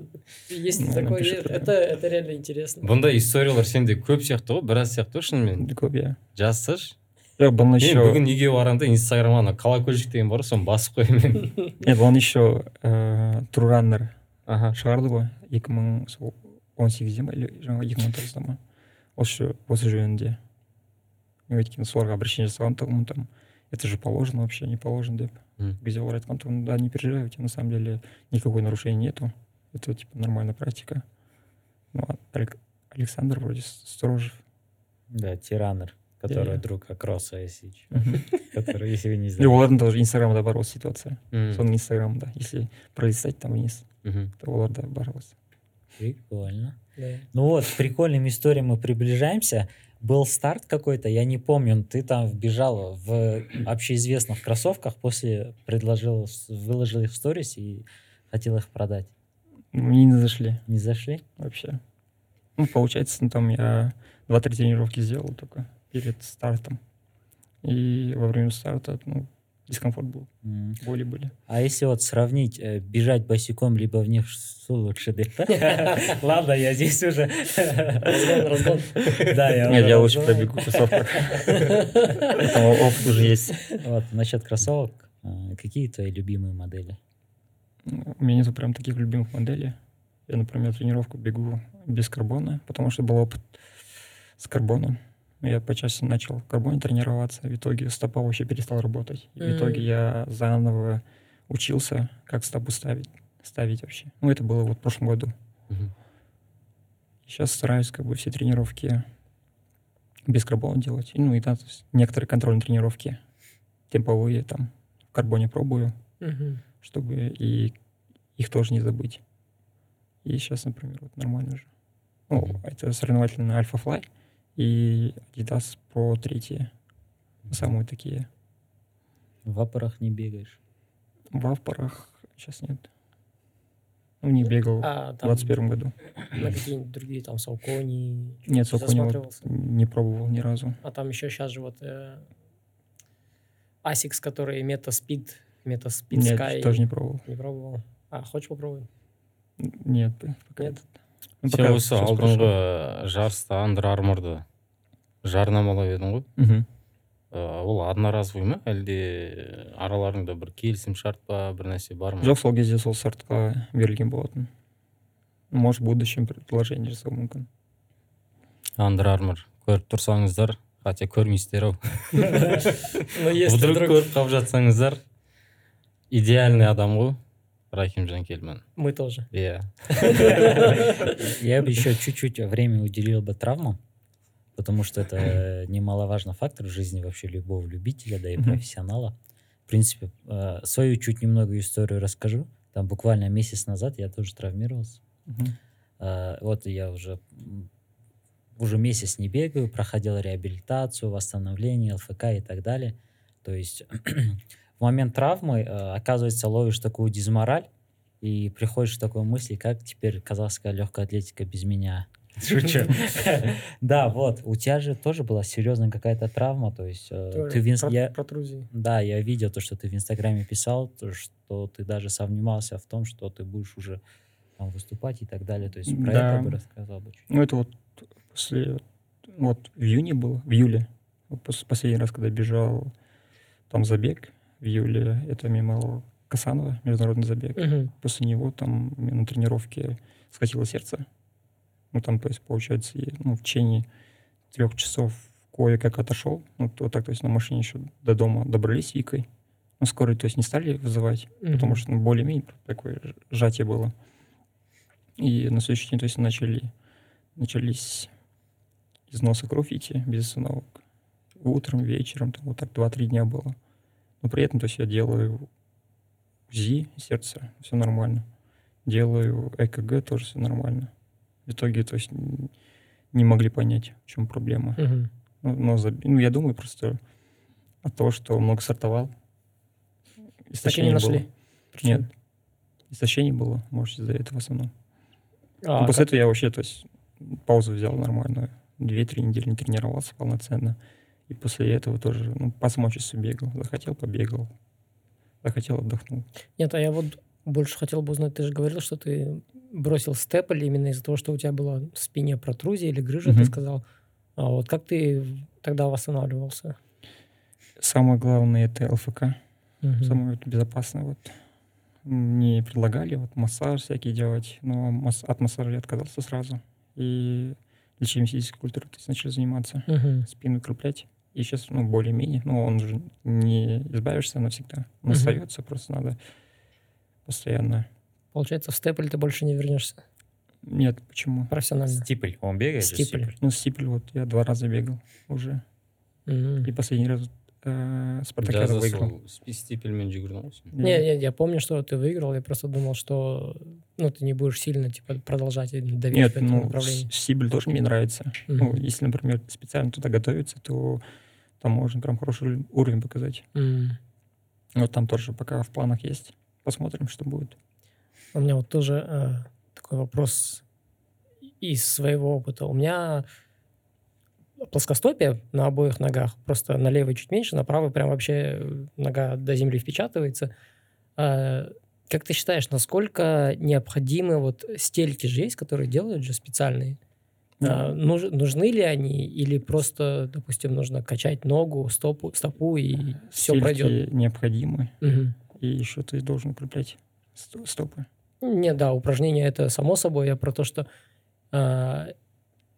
есть Ну, такое, напиши это, прям. это, это реально интересно. бұндай историялар сенде көп сияқты ғой біраз сияқты ғой шынымен көп иә жазсашы жоқ бұны мен еще бүгін үйге барамын да инстаграмға ана колокольчик деген бар ғой соны басып қоямын мен. Нет бұны еще трураннер аха. шығарды ғой. Екі мың сол он сегізде ма или жаңағы екі мың он тоғызда ма? Осы осы жөнінде. Мен өйткені соларға обращение жасаған тұғынмын там это же положено вообще не положено деп. Где олар айтқан тұғын да не переживай у тебя на самом деле никакой нарушения нету. Это типа нормальная практика. Ну Александр вроде с- Сторожев. Да, тиранер, который Иә. друг Акроса. Мгм. Который, если вы не и знаете. олардың тоже инстаграмда бар осы ситуация Мгм. соның инстаграмында если пролистать там вниз то оларда бар осы Прикольно. Да. Ну вот, к прикольным историям мы приближаемся. Был старт какой-то, я не помню, ты там вбежал в общеизвестных кроссовках, после предложил, выложил их в сторис и хотел их продать. мне не зашли Не зашли? вообще. Ну, получается, ну, там я два-три тренировки сделал только перед стартом. И во время старта, ну, дискомфорт был, М. боли были. А если вот сравнить э, бежать босиком, либо в них что лучше? Ладно, я здесь уже... Разгон, разгон. Да, я Нет, уже я лучше пробегу в кроссовках. Там опыт уже есть. Вот, насчет кроссовок, э, какие твои любимые модели? У меня нету прям таких любимых моделей. Я, например, тренировку бегу без карбона, потому что был опыт с карбоном. Я по части начал в карбоне тренироваться, в итоге стопа вообще перестал работать. И в итоге я заново учился, как стопу ставить, ставить вообще. Ну, это было вот в прошлом году. Мгм. Сейчас стараюсь как бы все тренировки без карбона делать. Ну и там то есть, некоторые контрольные тренировки темповые там в карбоне пробую, Мгм. чтобы и их тоже не забыть. И сейчас, например, вот нормально уже. Ну, это соревновательный Альфа Флай и Adidas Pro 3. Самые такие. В апорах не бегаешь. В Авпорах сейчас нет. Ну, не бегал А, в там 2021 году. на какие-нибудь другие, там, Салкони. Нет, не Сокони вот засматривался? не пробовал ни разу. А там еще сейчас же вот э, Asics, который Metaspeed, Metaspeed Нет, Sky. тоже не пробовал. Не пробовал. А, хочешь попробуй? Нет, пока Нет? этот. Сен осы алдыңғы жарыста андер арморды жарнамалап едің ғой? Мгм. Э, ол одноразовый ма? Әлде араларыңда бір келісім шарт па бір нәрсе бар ма? Жоқ сол кезде сол сартқа берілген болатын. Может в будущем предложение жасауы мүмкін. Андер армор көріп тұрсаңыздар хотя көрмейсіздер ау. Но если вдруг вдруг. көріп қалып жатсаңыздар идеальный адам ғой. Рахимжан кельман мы тоже. иә Я бы еще чуть-чуть время уделил бы травмам, потому что это немаловажный фактор в жизни вообще любого любителя, да и профессионала. В принципе, э, свою чуть немного историю расскажу. Там буквально месяц назад я тоже травмировался. Э, Вот я уже уже месяц не бегаю, проходил реабилитацию, восстановление, ЛФК и так далее. То есть в момент травмы, э, оказывается, ловишь такую дизмораль и приходишь к такой мысли, как теперь казахская легкая атлетика без меня. Шучу. Да, вот. У тебя же тоже была серьезная какая-то травма, то есть э, ты в протрузии. да, я видел то, что ты в Инстаграме писал, то, что ты даже сомневался в том, что ты будешь уже там выступать и так далее. То есть про это бы рассказал бы. Ну, это вот после... Вот в июне было, в июле. Последний раз, когда бежал там забег в июле, это мимо Касанова, международный забег. Мгм. После него там на тренировке схватило сердце. Ну, там, то есть, получается, ну, в течение трех часов кое-как отошел. Ну, вот так, то есть, на машине еще до дома добрались Викой. Ну, скорой, то есть, не стали вызывать, потому Мгм. что ну, более-менее такое сжатие было. И на следующий день, то есть, начали, начались из носа кровь идти без остановок. Утром, вечером, там, вот так 2-3 дня было. Но при этом, то есть, я делаю УЗИ сердца, все нормально. Делаю ЭКГ, тоже все нормально. В итоге, то есть, не могли понять, в чем проблема. Мгм. Ну, но заб- ну, я думаю, просто от того, что много стартовал. Так и не Истощение было. нашли. Нет. Истощение было, может, из-за этого в основном. А, Ну, после как- этого я вообще, то есть, паузу взял нормальную. Две-три недели не тренировался полноценно. И после этого тоже, ну, по самочувствию бегал. Захотел, побегал. Захотел, отдохнул. Нет, а я вот больше хотел бы узнать, ты же говорил, что ты бросил степль именно из-за того, что у тебя была в спине протрузия или грыжа, ты Мгм. сказал. А вот как ты тогда восстанавливался? Самое главное это ЛФК. Мгм. Самое вот безопасное. Вот. Мне предлагали вот массаж всякий делать, но масс- от массажа я отказался сразу. И лечением физической культуры то есть начали заниматься, Мгм. спину укреплять. И сейчас, ну, более-менее, ну, он же не избавишься навсегда. Он Мгм. остается, просто надо постоянно. Получается, в степль ты больше не вернешься Нет, почему? профессионально. Стипль. Он бегает? же, Стипль. Ну, стипель вот я два раза бегал уже. Мгм. И последний раз э, выиграл. сол стипельмен жүгірдің ғой сен Не, не, я помню, что ты выиграл, я просто думал, что ну, ты не будешь сильно типа, продолжать и доверять Нет, в этом ну, направлении. с- стибель тоже мне нравится. Ну, Мгм. если, например, специально туда готовиться, то там можно прям хороший ур- уровень показать. М. Вот там тоже пока в планах есть. Посмотрим, что будет. У меня вот тоже э, такой вопрос из своего опыта. У меня плоскостопие на обоих ногах, просто на левой чуть меньше, на правой прям вообще э, нога до земли впечатывается. А, как ты считаешь, насколько необходимы вот стельки же есть, которые делают же специальные? А, нуж- нужны ли они или просто, допустим, нужно качать ногу, стопу, стопу и все Стельки пройдет? необходимы. Мгм. И еще ты должен укреплять сто- стопы. Не, да, упражнения это само собой. Я про то, что а,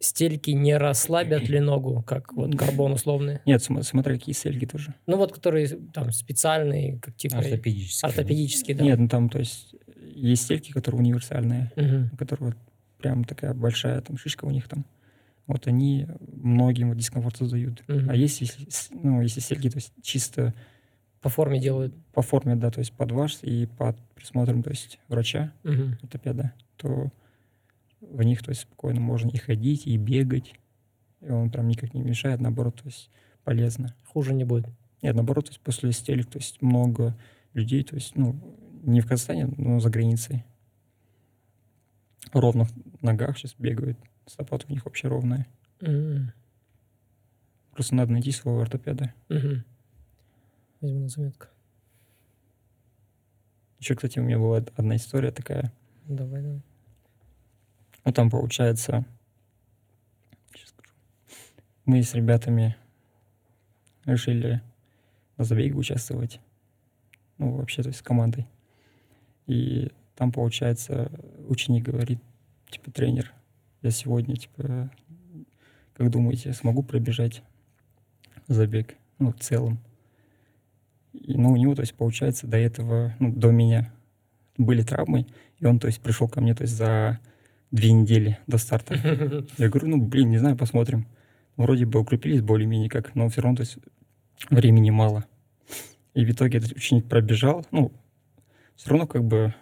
стельки не расслабят ли ногу, как вот карбон условные. Нет, см- смотри, какие стельки тоже. Ну вот, которые там специальные, как типа Ортопедический. ортопедические, да. Нет, ну там, то есть, есть стельки, которые универсальные, Мгм. которые вот прям такая большая там шишка у них там. Вот они многим вот дискомфорт создают. Мгм. А есть, если, ну, если стельки, то есть чисто По форме делают. по форме, да, то есть под ваш и под присмотром, то есть врача, Мгм. ортопеда, то в них, то есть спокойно можно и ходить, и бегать. И он прям никак не мешает, наоборот, то есть полезно. Хуже не будет. Нет, наоборот, то есть после стелек, то есть много людей, то есть, ну, не в Казахстане, но за границей. В ровных ногах сейчас бегают, стопа у них вообще ровная. М. Просто надо найти своего ортопеда. Мгм. Возьму на заметку. Еще, кстати, у меня была одна история такая. Давай, давай. Ну, там получается... Мы с ребятами решили на забеге участвовать. Ну, вообще, то есть с командой. И там, получается, ученик говорит, типа, тренер, я сегодня, типа, как думаете, смогу пробежать забег, ну, в целом. И, ну, у него, то есть, получается, до этого, ну, до меня были травмы, и он, то есть, пришел ко мне, то есть, за две недели до старта. Я говорю, ну, блин, не знаю, посмотрим. Вроде бы укрепились более-менее как, но все равно, то есть, времени мало. И в итоге этот ученик пробежал, ну, все равно как бы,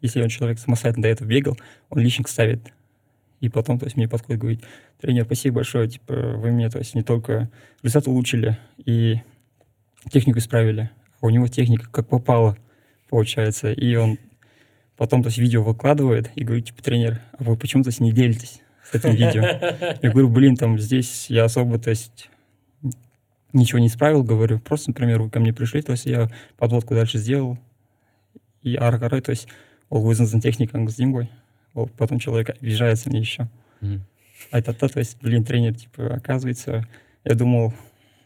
если он человек самостоятельно до этого бегал, он личник ставит. И потом, то есть, мне подходит, говорит, тренер, спасибо большое, типа, вы мне, то есть, не только результат улучшили и технику исправили, а у него техника как попало, получается. И он потом, то есть, видео выкладывает и говорит, типа, тренер, а вы почему, то есть, не делитесь с этим видео? Я говорю, блин, там здесь я особо, то есть, ничего не исправил, говорю, просто, например, вы ко мне пришли, то есть, я подводку дальше сделал, и ары қарай, то есть, ол өзіңіздің техникаңыз деймін ғой ол потом человек обижается мне еще Мгм. айтады да то есть блин тренер типа оказывается я думал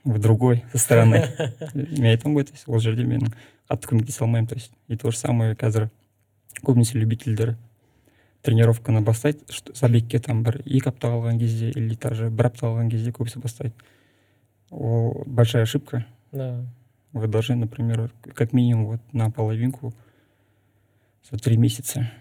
в другой со стороны мен айтамын ғой то есть ол жерде мен қатты көмектесе алмаймын то есть и то же самое қазір көбінесе любительдер тренировканы бастайды что- забегке там бір екі апта қалған кезде или даже бір апта қалған кезде көбісі бастайды ол большая ошибка Да. вы должны, например, как минимум вот на половинку за три месяца,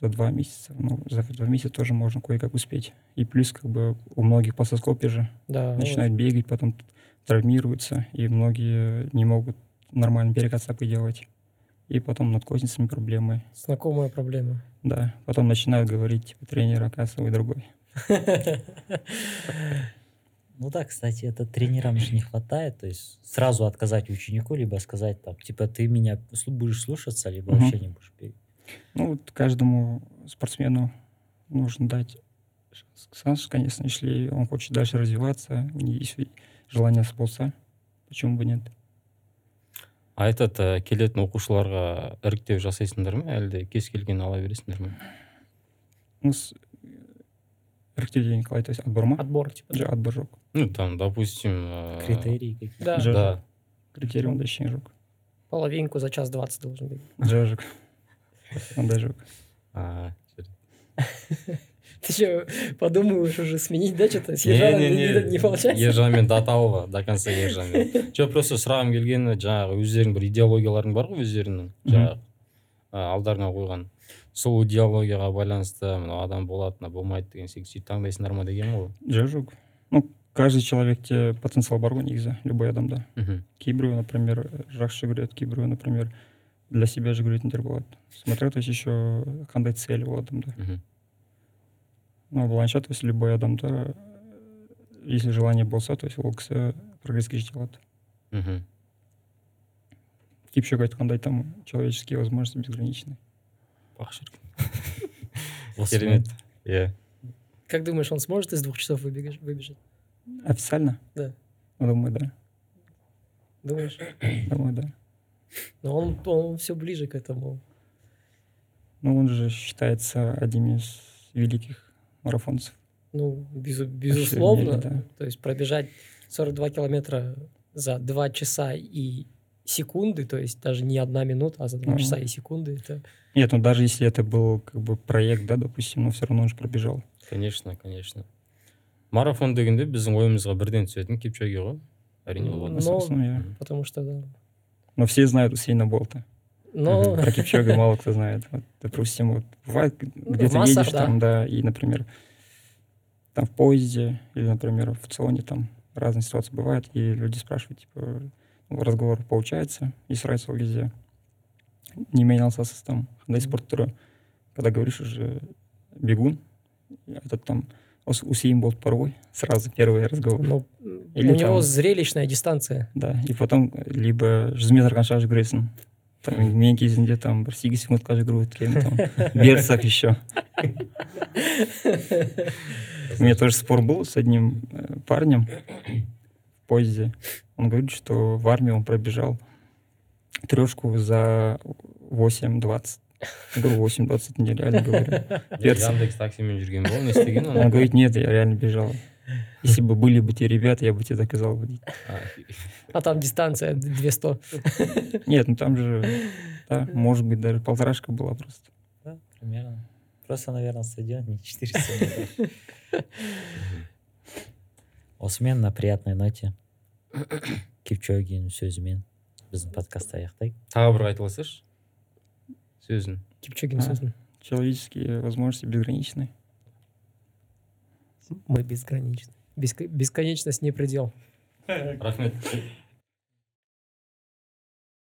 за два месяца. Ну, за два месяца тоже можно кое-как успеть. И плюс как бы у многих по соскопе же Да. вот. начинают бегать, потом травмируются, и многие не могут нормально перекатсапы делать. И потом над козницами проблемы. Знакомая проблема. Да, потом начинают говорить, типа, тренер, оказывается, вы другой. Ну да, кстати, это тренерам же не хватает. То есть сразу отказать ученику, либо сказать там, типа, ты меня будешь слушаться, либо вообще не будешь бегать. Ну, вот каждому спортсмену нужно дать шанс, конечно, если он хочет дальше развиваться, у него есть желание спорта, почему бы нет. А этот ә, келетін оқушыларға іріктеу жасайсыңдар ма? Әлде кез келген ала бересіңдер с- іріктеу деген қалай то есть отбор ма? Отбор, типа. да. жоқ отбор жоқ. Ну там допустим ә, Критерии какие Да. Жоқ, да. Критерий ондай ештеңе жоқ. Половинку за час двадцать должен быть. жоқ жоқ ондай жоқ. А, Ты что, подумаешь уже сменить, да, что-то? С Ержаном не, не, не получается? ержанмен датауға до конца ержанмен жоқ просто сұрағым келгені жаңағы өздерің бір идеологияларың бар ғой өздерінің жаңағы а, алдарыңа қойған. Сол идеологияға байланысты мынау адам болады мынау болмайды деген секілді сөйтіп таңдайсыңдар ма деген ғой жоқ жоқ. Ну каждый человекте потенциал бар ғой негізі любой адамда. Мхм кейбіреуі например жақсы жүгіреді кейбіреуі например для себя жүгіретіндер болады. Смотря то есть еще қандай цель ол адамда. Мхм ну былайынша то есть любой адамда э, если желание болса то есть ол кісі прогресске жете алады мхм кипшок айтқандай там человеческие возможности безграничны бақ шіркін Осымен керемет иә Как думаешь, он сможет из двух часов выбегать, выбежать? официально Да. Ну, думаю да Думаешь? думаю да Но он, он все ближе к этому. ну он же считается одним из великих марафонцев Ну, безу- безусловно. мире, да. То есть пробежать 42 километра за 2 часа и секунды, то есть даже не одна минута, а за 2 Мгм. часа и секунды, это нет ну даже если это был как бы проект да допустим но все равно он же пробежал конечно конечно марафон дегенде біздің ойымызға бірден түсетін кипчоге ғой әрине Ну, ол Но- Собственно, я- потому что, да. но все знают Усейна Болта Но про Кипчога мало кто знает вот, допустим вот бывает где-то массах, едешь да. там да и например там в поезде или например в ЦОНе там разные ситуации бывают и люди спрашивают типа ну, разговор получается и сұрайды сол кезде немен айналысасыз там қандай спорт түрі когда говоришь уже бегун этот там осы Усейн Болт бар ғой сразу первый разговор ну, Или у него там- зрелищная дистанция. да и потом либо жүз метр қанша жүгіресің там мен кезінде там бір сегіз секундқа жүгіріп өткенмін там берсак еще у меня тоже спор был с одним э, парнем в поезде он говорит что в армии он пробежал трешку за 8.20 я говорю 8.20 это нереально говорю Перцы. яндекс таксимен жүрген ба ол не істеген он оны говорит нет я реально бежал если бы были бы те ребята я бы тебе доказал бы А, А там дистанция 200. Нет, ну там же, да, может быть, даже полторашка была просто. Да, примерно. Просто, наверное, стадион не 400 метров. Осымен на приятной ноте кипчогинің сөзімен біздің подкастты аяқтайық тағы бір айтып алсайшы сөзін Кипчогин А. сөзін. человеческие возможности безграничны Мы безграничны. Беско- Бесконечность не предел. рахмет